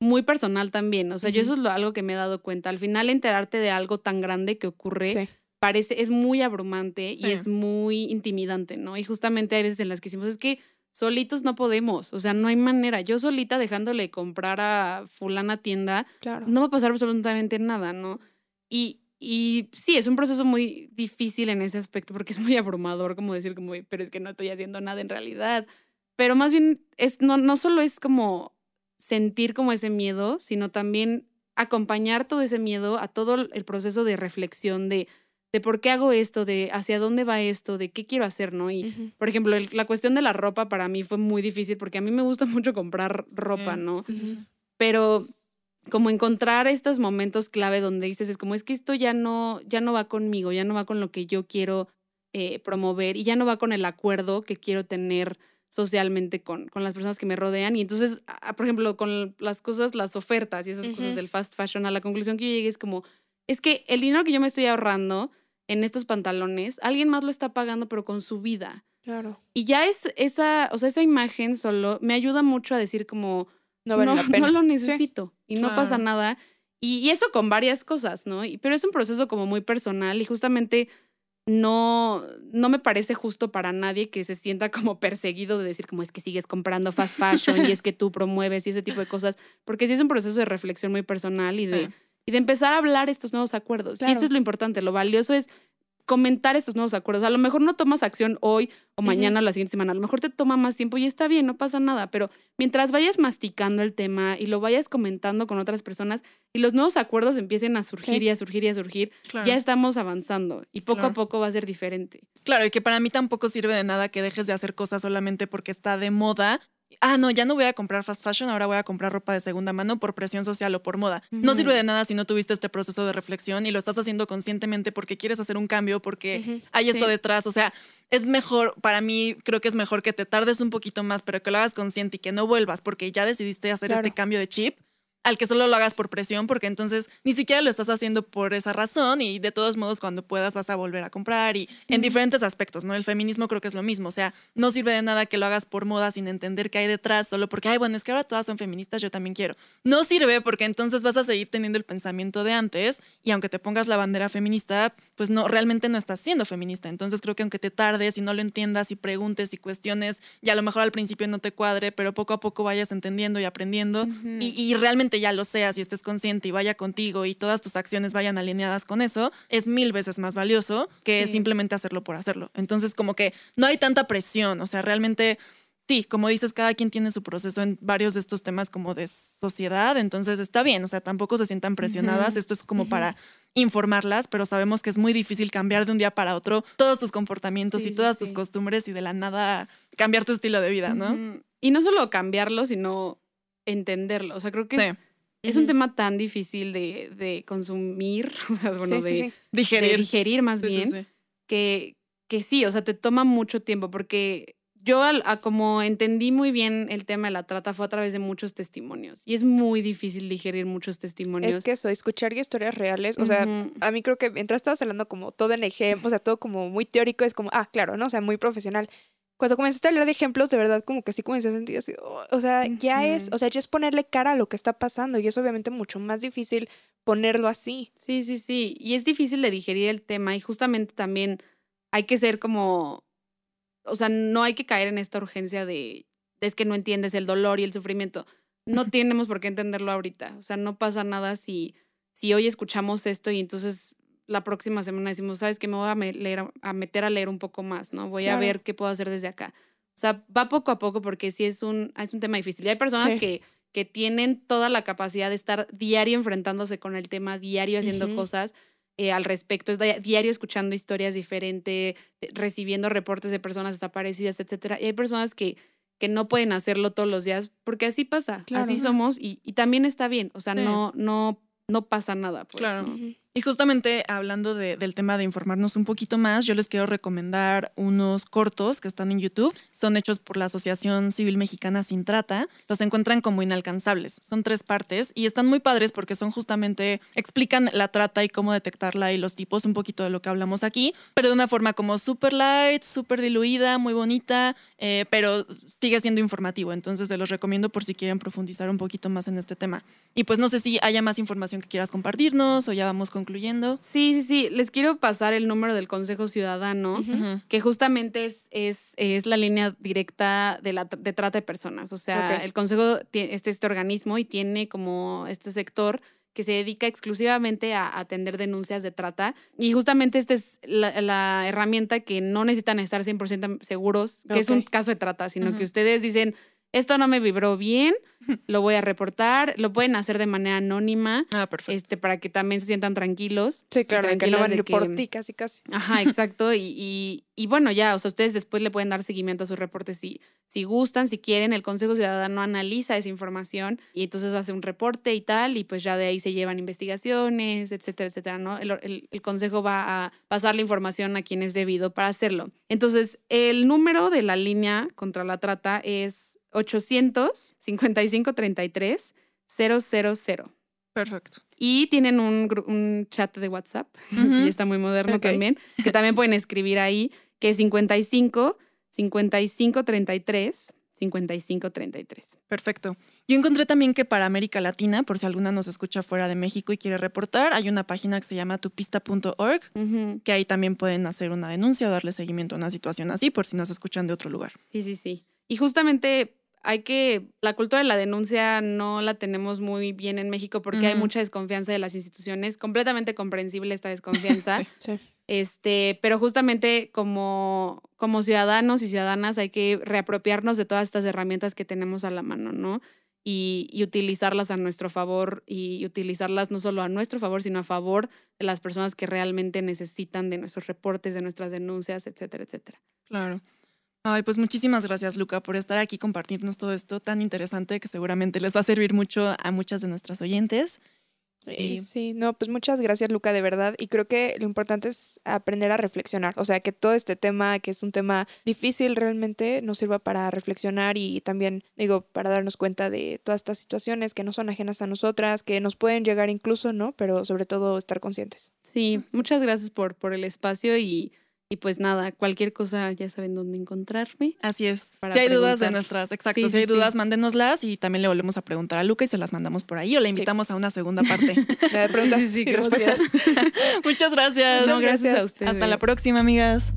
muy personal también. O sea, yo eso es lo- algo que me he dado cuenta. Al final, enterarte de algo tan grande que ocurre Sí. Parece, es muy abrumante Sí. y es muy intimidante, ¿no? Y justamente hay veces en las que decimos, es que solitos no podemos. O sea, no hay manera. Yo solita dejándole comprar a fulana tienda, Claro. no va a pasar absolutamente nada, ¿no? Y, y sí, es un proceso muy difícil en ese aspecto porque es muy abrumador como decir como, pero es que no estoy haciendo nada en realidad. Pero más bien, es, no, no solo es como sentir como ese miedo, sino también acompañar todo ese miedo a todo el proceso de reflexión de, de por qué hago esto, de hacia dónde va esto, de qué quiero hacer, ¿no? Y, por ejemplo, el- la cuestión de la ropa para mí fue muy difícil porque a mí me gusta mucho comprar ropa, ¿no? pero como encontrar estos momentos clave donde dices, es como, es que esto ya no, ya no va conmigo, ya no va con lo que yo quiero eh, promover y ya no va con el acuerdo que quiero tener socialmente con, con las personas que me rodean. Y entonces, por ejemplo, con las cosas, las ofertas y esas cosas del fast fashion, a la conclusión que yo llegué es como, es que el dinero que yo me estoy ahorrando en estos pantalones, alguien más lo está pagando, pero con su vida. Claro. Y ya es esa, o sea, esa imagen solo me ayuda mucho a decir como, No vale la *laughs* pena. no lo Sí. necesito y no pasa nada. Y, y eso con varias cosas, ¿no? Y- pero es un proceso como muy personal y justamente no, no me parece justo para nadie que se sienta como perseguido de decir como es que sigues comprando fast fashion y es que tú promueves y ese tipo de cosas, porque sí es un proceso de reflexión muy personal y de, Sí. Y de empezar a hablar estos nuevos acuerdos. Y eso es lo importante, lo valioso es comentar estos nuevos acuerdos. A lo mejor no tomas acción hoy o mañana o la siguiente semana, a lo mejor te toma más tiempo y está bien, no pasa nada, pero mientras vayas masticando el tema y lo vayas comentando con otras personas y los nuevos acuerdos empiecen a surgir Sí. y a surgir y a surgir, Claro. ya estamos avanzando y poco Claro. a poco va a ser diferente. Claro, y que para mí tampoco sirve de nada que dejes de hacer cosas solamente porque está de moda. Ah, no, ya no voy a comprar fast fashion, ahora voy a comprar ropa de segunda mano por presión social o por moda. No sirve de nada si no tuviste este proceso de reflexión y lo estás haciendo conscientemente porque quieres hacer un cambio, porque hay esto Sí. detrás. O sea, es mejor, para mí creo que es mejor que te tardes un poquito más, pero que lo hagas consciente y que no vuelvas porque ya decidiste hacer Claro. este cambio de chip al que solo lo hagas por presión, porque entonces ni siquiera lo estás haciendo por esa razón y de todos modos cuando puedas vas a volver a comprar y en diferentes aspectos, ¿no? El feminismo creo que es lo mismo, o sea, no sirve de nada que lo hagas por moda sin entender qué hay detrás, solo porque, ay, bueno, es que ahora todas son feministas, yo también quiero. No sirve porque entonces vas a seguir teniendo el pensamiento de antes y aunque te pongas la bandera feminista, pues no, realmente no estás siendo feminista. Entonces creo que aunque te tardes y no lo entiendas y preguntes y cuestiones, y a lo mejor al principio no te cuadre, pero poco a poco vayas entendiendo y aprendiendo y realmente ya lo seas y estés consciente y vaya contigo y todas tus acciones vayan alineadas con eso, es mil veces más valioso que Sí. simplemente hacerlo por hacerlo. Entonces como que no hay tanta presión, o sea, realmente... Sí, como dices, cada quien tiene su proceso en varios de estos temas como de sociedad, entonces está bien, o sea, tampoco se sientan presionadas, esto es como para informarlas, pero sabemos que es muy difícil cambiar de un día para otro todos tus comportamientos Sí, y todas sí. tus costumbres y de la nada cambiar tu estilo de vida, ¿no? Y no solo cambiarlo, sino entenderlo. O sea, creo que es. Es un tema tan difícil de, de consumir, *laughs* o sea, bueno, Sí, de, sí, sí. de Digerir. digerir más Sí, bien. sí. que, que sí, o sea, te toma mucho tiempo porque yo a como entendí muy bien el tema de la trata fue a través de muchos testimonios y es muy difícil digerir muchos testimonios. Es que eso, escuchar historias reales, o sea, a mí creo que mientras estabas hablando como todo en ejemplo, o sea, todo como muy teórico, es como, ah, claro, ¿no? O sea, muy profesional. Cuando comenzaste a hablar de ejemplos, de verdad, como que sí comencé a sentir así, oh, o sea, ya es, o sea, ya es ponerle cara a lo que está pasando y es obviamente mucho más difícil ponerlo así. Sí, sí, sí. Y es difícil de digerir el tema y justamente también hay que ser como, o sea, no hay que caer en esta urgencia de, es que no entiendes el dolor y el sufrimiento. No *laughs* tenemos por qué entenderlo ahorita. O sea, no pasa nada si, si hoy escuchamos esto y entonces la próxima semana decimos, sabes que me voy a, me- leer, a meter a leer un poco más, ¿no? Voy Claro. a ver qué puedo hacer desde acá. O sea, va poco a poco porque sí es un, es un tema difícil. Y hay personas Sí. que, que tienen toda la capacidad de estar diario enfrentándose con el tema, diario haciendo cosas eh, al respecto, es di- diario escuchando historias diferentes, eh, recibiendo reportes de personas desaparecidas, etcétera. Y hay personas que, que no pueden hacerlo todos los días porque así pasa, Claro. así somos y, y también está bien, o sea, Sí. no, no, no pasa nada. Pues, Claro. ¿no? Y justamente hablando de- del tema de informarnos un poquito más, yo les quiero recomendar unos cortos que están en YouTube. Son hechos por la Asociación Civil Mexicana Sin Trata. Los encuentran como inalcanzables. Son tres partes y están muy padres porque son justamente, explican la trata y cómo detectarla y los tipos, un poquito de lo que hablamos aquí, pero de una forma como super light, súper diluida, muy bonita, eh, pero sigue siendo informativo. Entonces se los recomiendo por si quieren profundizar un poquito más en este tema. Y pues no sé si haya más información que quieras compartirnos o ya vamos concluyendo. Sí, sí, sí. Les quiero pasar el número del Consejo Ciudadano, que justamente es, es, es la línea directa de, la, de trata de personas. O sea, el Consejo tiene este, este organismo y tiene como este sector que se dedica exclusivamente a atender denuncias de trata. Y justamente esta es la, la herramienta que no necesitan estar 100% seguros que es un caso de trata, sino que ustedes dicen, esto no me vibró bien, *laughs* lo voy a reportar, lo pueden hacer de manera anónima, Ah, perfecto. este, para que también se sientan tranquilos. Sí, claro, de que no van a de ir por que- ti casi casi. Ajá, *laughs* exacto. Y, y, y bueno, ya, o sea, ustedes después le pueden dar seguimiento a sus reportes si, si gustan, si quieren. El Consejo Ciudadano analiza esa información y entonces hace un reporte y tal, y pues ya de ahí se llevan investigaciones, etcétera, etcétera, ¿no? El, el- el Consejo va a pasar la información a quien es debido para hacerlo. Entonces, el número de la línea contra la trata es 800 55 33 000. Perfecto. Y tienen un, un chat de WhatsApp, *laughs* ya está muy moderno también, que también pueden escribir ahí, que es 55 55 33 55 33. Perfecto. Yo encontré también que para América Latina, por si alguna nos escucha fuera de México y quiere reportar, hay una página que se llama tupista.org, que ahí también pueden hacer una denuncia o darle seguimiento a una situación así, por si nos escuchan de otro lugar. Sí, sí, sí. Y justamente hay que, la cultura de la denuncia no la tenemos muy bien en México porque hay mucha desconfianza de las instituciones, completamente comprensible esta desconfianza. *laughs* Sí. Este, pero justamente como, como ciudadanos y ciudadanas hay que reapropiarnos de todas estas herramientas que tenemos a la mano, ¿no? Y, y utilizarlas a nuestro favor y utilizarlas no solo a nuestro favor, sino a favor de las personas que realmente necesitan de nuestros reportes, de nuestras denuncias, etcétera, etcétera. Claro. Ay, pues muchísimas gracias, Luca, por estar aquí, compartirnos todo esto tan interesante que seguramente les va a servir mucho a muchas de nuestras oyentes. Eh, Y- Sí, no, pues muchas gracias, Luca, de verdad. Y creo que lo importante es aprender a reflexionar. O sea, que todo este tema, que es un tema difícil realmente, nos sirva para reflexionar y también, digo, para darnos cuenta de todas estas situaciones que no son ajenas a nosotras, que nos pueden llegar incluso, ¿no? Pero sobre todo estar conscientes. Sí, muchas gracias por, por el espacio y, y pues nada, cualquier cosa ya saben dónde encontrarme. Así es. Para si hay dudas de nuestras, exacto, Sí, si hay sí, sí. dudas, mándenoslas y también le volvemos a preguntar a Luca y se las mandamos por ahí o le invitamos a una segunda parte. Da preguntas *laughs* Sí, sí, sí, y *laughs* gracias. respuestas. *laughs* Muchas gracias. No, Muchas gracias a ustedes. Hasta la próxima, amigas.